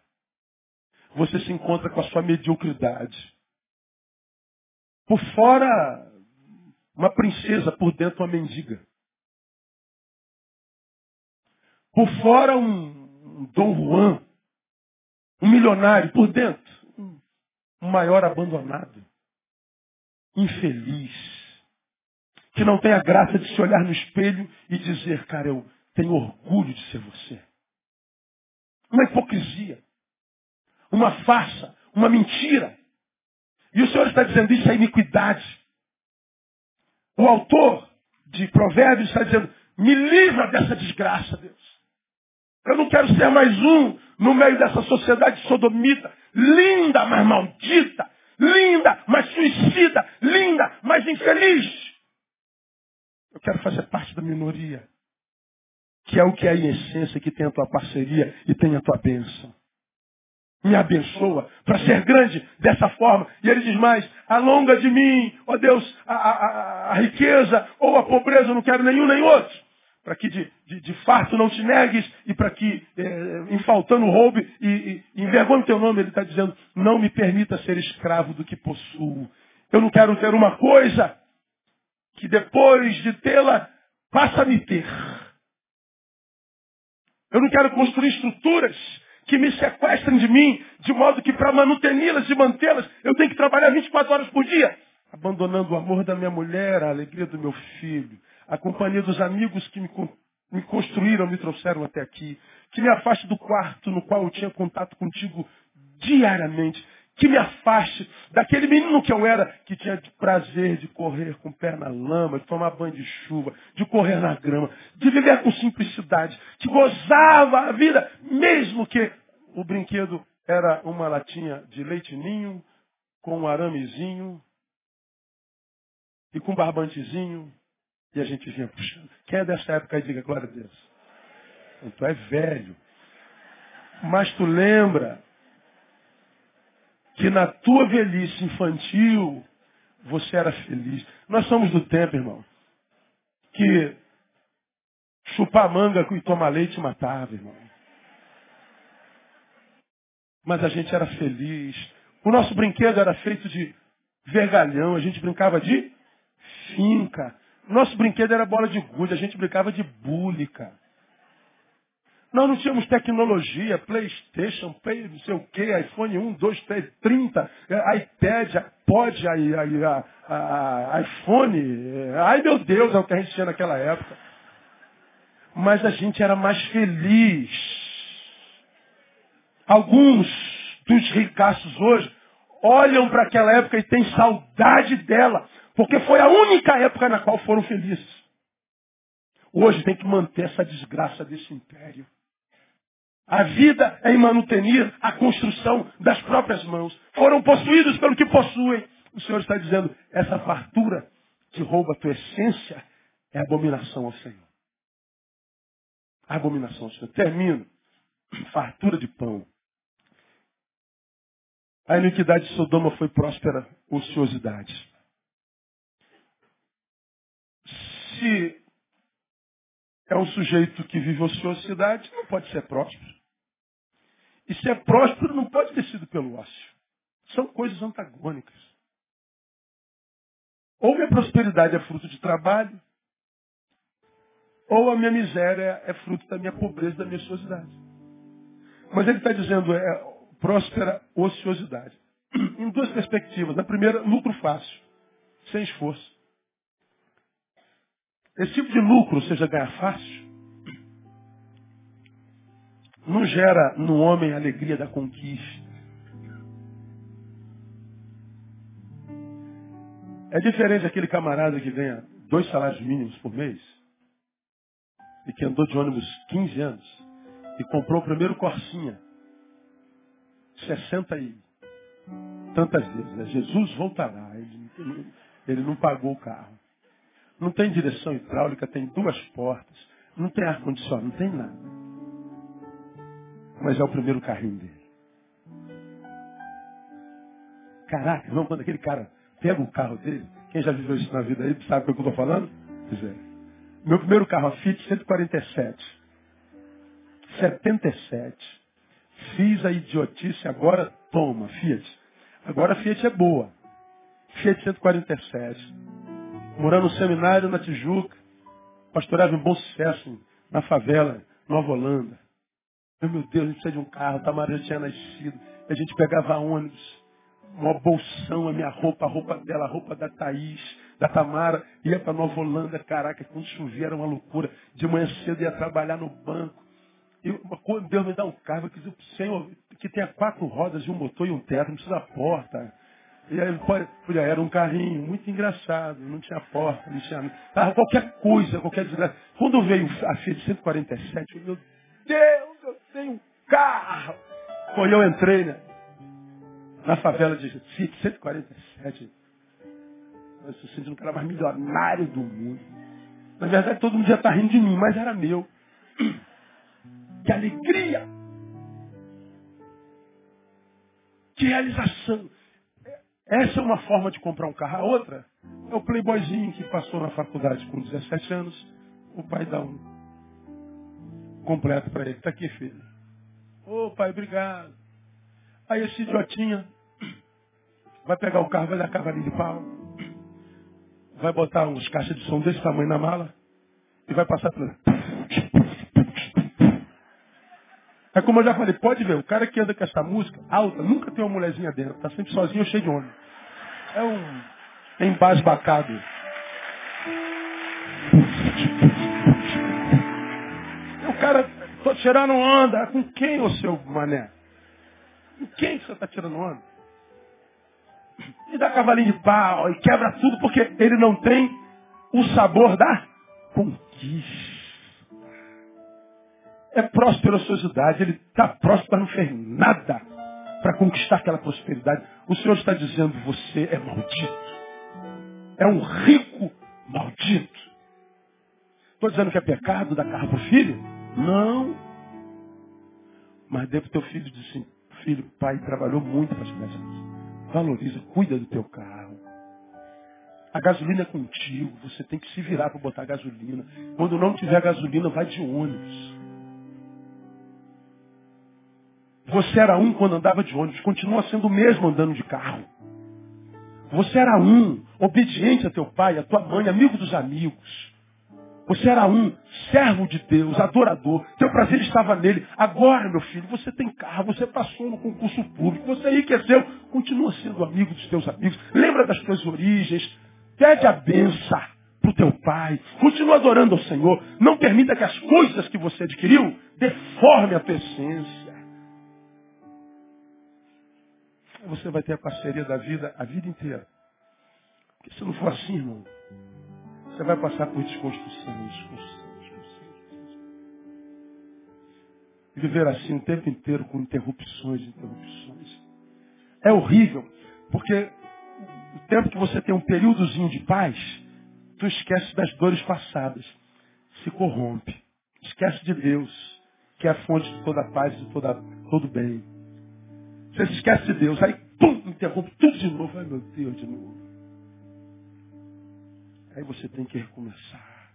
Você se encontra com a sua mediocridade. Por fora, uma princesa, por dentro, uma mendiga. Por fora, um, Dom Juan, um milionário, por dentro, um maior abandonado, infeliz, que não tem a graça de se olhar no espelho e dizer, cara, eu tenho orgulho de ser você. Uma hipocrisia. Uma farsa. Uma mentira. E o Senhor está dizendo isso é iniquidade. O autor de Provérbios está dizendo, me livra dessa desgraça, Deus. Eu não quero ser mais um no meio dessa sociedade sodomita, linda, mas maldita, linda, mas suicida, linda, mas infeliz. Eu quero fazer parte da minoria. Que é o que é em essência, que tem a tua parceria e tem a tua bênção. Me abençoa para ser grande dessa forma. E ele diz mais, alonga de mim, ó Deus, a, a, a riqueza ou a pobreza, não quero nenhum nem outro. Para que de, de, de fato não te negues e para que, é, em faltando roube e, e, e envergonhe o teu nome, ele está dizendo, não me permita ser escravo do que possuo. Eu não quero ter uma coisa que depois de tê-la, passa a me ter. Eu não quero construir estruturas que me sequestrem de mim, de modo que para manutê-las e mantê-las, eu tenho que trabalhar 24 horas por dia, abandonando o amor da minha mulher, a alegria do meu filho, a companhia dos amigos que me, me construíram, me trouxeram até aqui, que me afaste do quarto no qual eu tinha contato contigo diariamente, que me afaste daquele menino que eu era, que tinha de prazer de correr com o pé na lama, de tomar banho de chuva, de correr na grama, de viver com simplicidade, que gozava a vida, mesmo que o brinquedo era uma latinha de leite ninho, com um aramezinho e com um barbantezinho, e a gente vinha puxando. Quem é dessa época aí, diga glória a Deus. Tu é velho. Mas tu lembra que na tua velhice infantil você era feliz. Nós somos do tempo, irmão, que chupar manga e tomar leite matava, irmão. Mas a gente era feliz. O nosso brinquedo era feito de vergalhão, a gente brincava de finca. Nosso brinquedo era bola de gude, a gente brincava de búlica. Nós não tínhamos tecnologia, Playstation, Play, não sei o que, iPhone 1, 2, 3, 30, iPad, iPod, iPhone. Ai meu Deus, é o que a gente tinha naquela época. Mas a gente era mais feliz. Alguns dos ricaços hoje olham para aquela época e têm saudade dela, porque foi a única época na qual foram felizes. Hoje tem que manter essa desgraça desse império. A vida é em manutenir a construção das próprias mãos. Foram possuídos pelo que possuem. O Senhor está dizendo, essa fartura que rouba a tua essência é abominação ao Senhor. Abominação ao Senhor. Termino. Fartura de pão. A iniquidade de Sodoma foi próspera ociosidade. Se é um sujeito que vive ociosidade, não pode ser próspero. E ser próspero não pode ter sido pelo ócio. São coisas antagônicas. Ou minha prosperidade é fruto de trabalho, ou a minha miséria é fruto da minha pobreza, da minha ociosidade. Mas ele está dizendo, é próspera ociosidade. Em duas perspectivas. Na primeira, lucro fácil, sem esforço. Esse tipo de lucro, ou seja, ganhar fácil, não gera no homem a alegria da conquista. É diferente aquele camarada que ganha dois salários mínimos por mês e que andou de ônibus 15 anos e comprou o primeiro Corsinha 60 e tantas vezes. Né? Jesus voltará. Ele, ele não pagou o carro. Não tem direção hidráulica, tem duas portas. Não tem ar-condicionado, não tem nada mas é o primeiro carrinho dele. Caraca, irmão, quando aquele cara pega o carro dele, quem já viveu isso na vida aí, sabe o que eu estou falando? Pois é. Meu primeiro carro, a Fiat 147. 77. Fiz a idiotice, agora toma, Fiat. Agora a Fiat é boa. Fiat 147. Morando no seminário na Tijuca. Pastorava em bom sucesso na favela, Nova Holanda. Meu Deus, a gente precisa de um carro. Tamara já tinha nascido. A gente pegava ônibus, uma bolsão, a minha roupa, a roupa dela, a roupa da Thaís, da Tamara. Ia para Nova Holanda, caraca, quando chovia era uma loucura. De manhã cedo ia trabalhar no banco. E quando Deus me dá um carro, eu quis dizer, Senhor, que tenha quatro rodas e um motor e um teto, não precisa porta. E aí era um carrinho muito engraçado, não tinha porta, não tinha. Ah, qualquer coisa, qualquer desgraça. Quando veio a Fiat 147, eu, meu Deus, eu tenho um carro. Foi eu entrei, né? Na favela de 147. Eu se sentindo o cara mais milionário do mundo. Na verdade, todo mundo já está rindo de mim, mas era meu. Que alegria! Que realização! Essa é uma forma de comprar um carro. A outra é o playboyzinho que passou na faculdade com 17 anos. O pai dá um completo para ele. Está aqui, filho. Ô oh, pai, obrigado. Aí esse idiotinha vai pegar o carro, vai dar cavalinho de pau, vai botar uns caixas de som desse tamanho na mala e vai passar por. É como eu já falei, pode ver, o cara que anda com essa música alta nunca tem uma mulherzinha dentro, tá sempre sozinho ou cheio de homem. É um embasbacado. Cara, tô tirando onda. Com quem, o seu mané? Com quem você está tirando onda? E dá cavalinho de pau e quebra tudo porque ele não tem o sabor da conquista. É prosperosidade, ele está próspero, mas não fez nada para conquistar aquela prosperidade. O Senhor está dizendo, você é maldito. É um rico maldito. Estou dizendo que é pecado dar carro para o filho? Não. Mas deve teu filho assim, filho, pai trabalhou muito para chegar a Valoriza, cuida do teu carro. A gasolina é contigo, você tem que se virar para botar gasolina. Quando não tiver gasolina, vai de ônibus. Você era um quando andava de ônibus, continua sendo o mesmo andando de carro. Você era um, obediente a teu pai, a tua mãe, amigo dos amigos. Você era um, servo de Deus, adorador. Teu prazer estava nele. Agora, meu filho, você tem carro, você passou no concurso público, você enriqueceu, continua sendo amigo dos teus amigos. Lembra das tuas origens. Pede a benção para o teu pai. Continua adorando ao Senhor. Não permita que as coisas que você adquiriu deformem a tua essência. você vai ter a parceria da vida a vida inteira. Porque se não for assim, irmão, você vai passar por desconstrução, desconstrução, desconstrução. Viver assim o tempo inteiro com interrupções, interrupções. É horrível, porque o tempo que você tem um períodozinho de paz, tu esquece das dores passadas, se corrompe. Esquece de Deus, que é a fonte de toda paz e de toda, todo bem. Você se esquece de Deus. Aí, pum, interrompe tudo de novo. Ai, meu Deus, de novo. Aí você tem que recomeçar.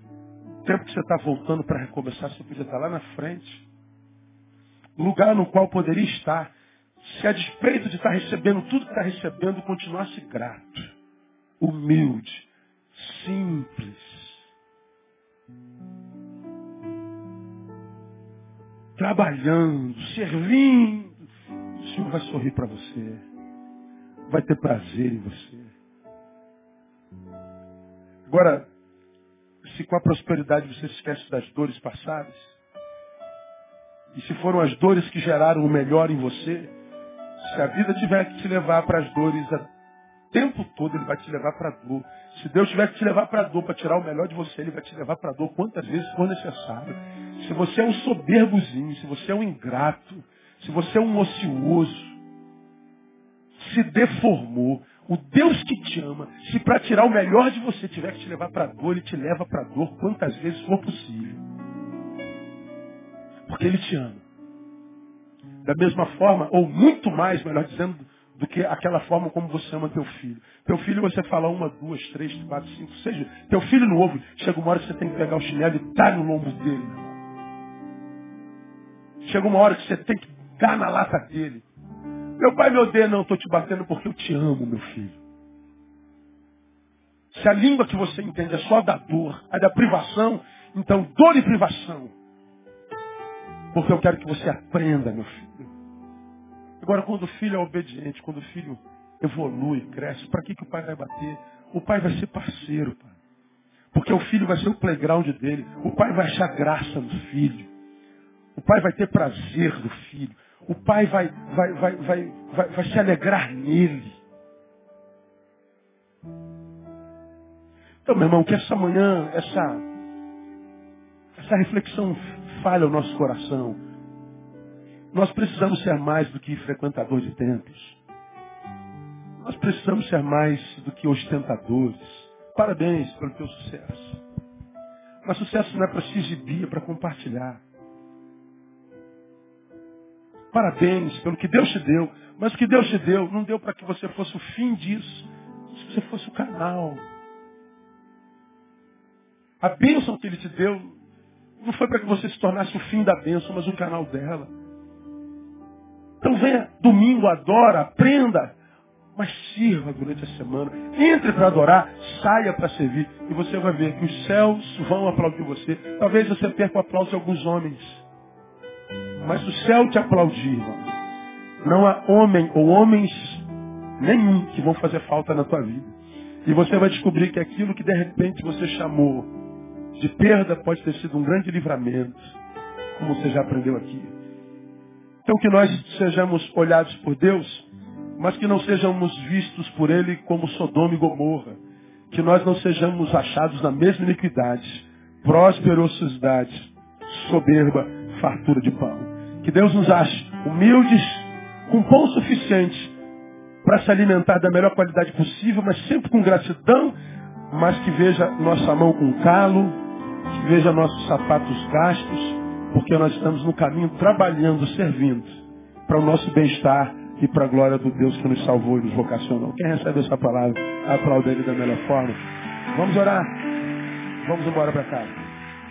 O tempo que você está voltando para recomeçar, você podia estar lá na frente. Lugar no qual poderia estar. Se a despeito de estar recebendo tudo que está recebendo, continuasse grato, humilde, simples. Trabalhando, servindo o Senhor vai sorrir para você. Vai ter prazer em você. Agora, se com a prosperidade você se esquece das dores passadas, e se foram as dores que geraram o melhor em você, se a vida tiver que te levar para as dores o tempo todo, ele vai te levar para a dor. Se Deus tiver que te levar para a dor para tirar o melhor de você, ele vai te levar para a dor quantas vezes for necessário. Se você é um soberbozinho, se você é um ingrato, se você é um ocioso, se deformou, o Deus que te ama, se para tirar o melhor de você tiver que te levar para a dor, ele te leva para a dor quantas vezes for possível. Porque ele te ama. Da mesma forma, ou muito mais, melhor dizendo, do que aquela forma como você ama teu filho. Teu filho você fala uma, duas, três, quatro, cinco, seja. Teu filho não ouve. Chega uma hora que você tem que pegar o chinelo e dar no lombo dele. Chega uma hora que você tem que dá na lata dele. Meu pai me odeia, não, estou te batendo porque eu te amo, meu filho. Se a língua que você entende é só da dor, a da privação, então dor e privação. Porque eu quero que você aprenda, meu filho. Agora, quando o filho é obediente, quando o filho evolui, cresce, para que, que o pai vai bater? O pai vai ser parceiro, pai. Porque o filho vai ser o playground dele. O pai vai achar graça no filho. O pai vai ter prazer do filho. O pai vai, vai, vai, vai, vai, vai se alegrar nele. Então, meu irmão, que essa manhã, essa, essa reflexão falha o nosso coração. Nós precisamos ser mais do que frequentador de templos. Nós precisamos ser mais do que ostentadores. Parabéns pelo teu sucesso. Mas sucesso não é para se exibir, é para compartilhar. Parabéns pelo que Deus te deu. Mas o que Deus te deu não deu para que você fosse o fim disso. Se você fosse o canal. A bênção que Ele te deu não foi para que você se tornasse o fim da bênção, mas o canal dela. Então venha domingo, adora, aprenda, mas sirva durante a semana. Entre para adorar, saia para servir. E você vai ver que os céus vão aplaudir você. Talvez você perca o aplauso de alguns homens. Mas o céu te aplaudir, não há homem ou homens nenhum que vão fazer falta na tua vida. E você vai descobrir que aquilo que de repente você chamou de perda pode ter sido um grande livramento, como você já aprendeu aqui. Então que nós sejamos olhados por Deus, mas que não sejamos vistos por Ele como Sodoma e Gomorra. Que nós não sejamos achados na mesma iniquidade, prosperosidade, soberba, fartura de pão. Que Deus nos ache humildes, com pão suficiente para se alimentar da melhor qualidade possível, mas sempre com gratidão, mas que veja nossa mão com calo, que veja nossos sapatos gastos, porque nós estamos no caminho trabalhando, servindo para o nosso bem-estar e para a glória do Deus que nos salvou e nos vocacionou. Quem recebe essa palavra, aplauda ele da melhor forma. Vamos orar. Vamos embora para casa.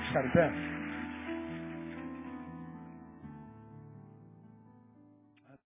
Ficar em pé?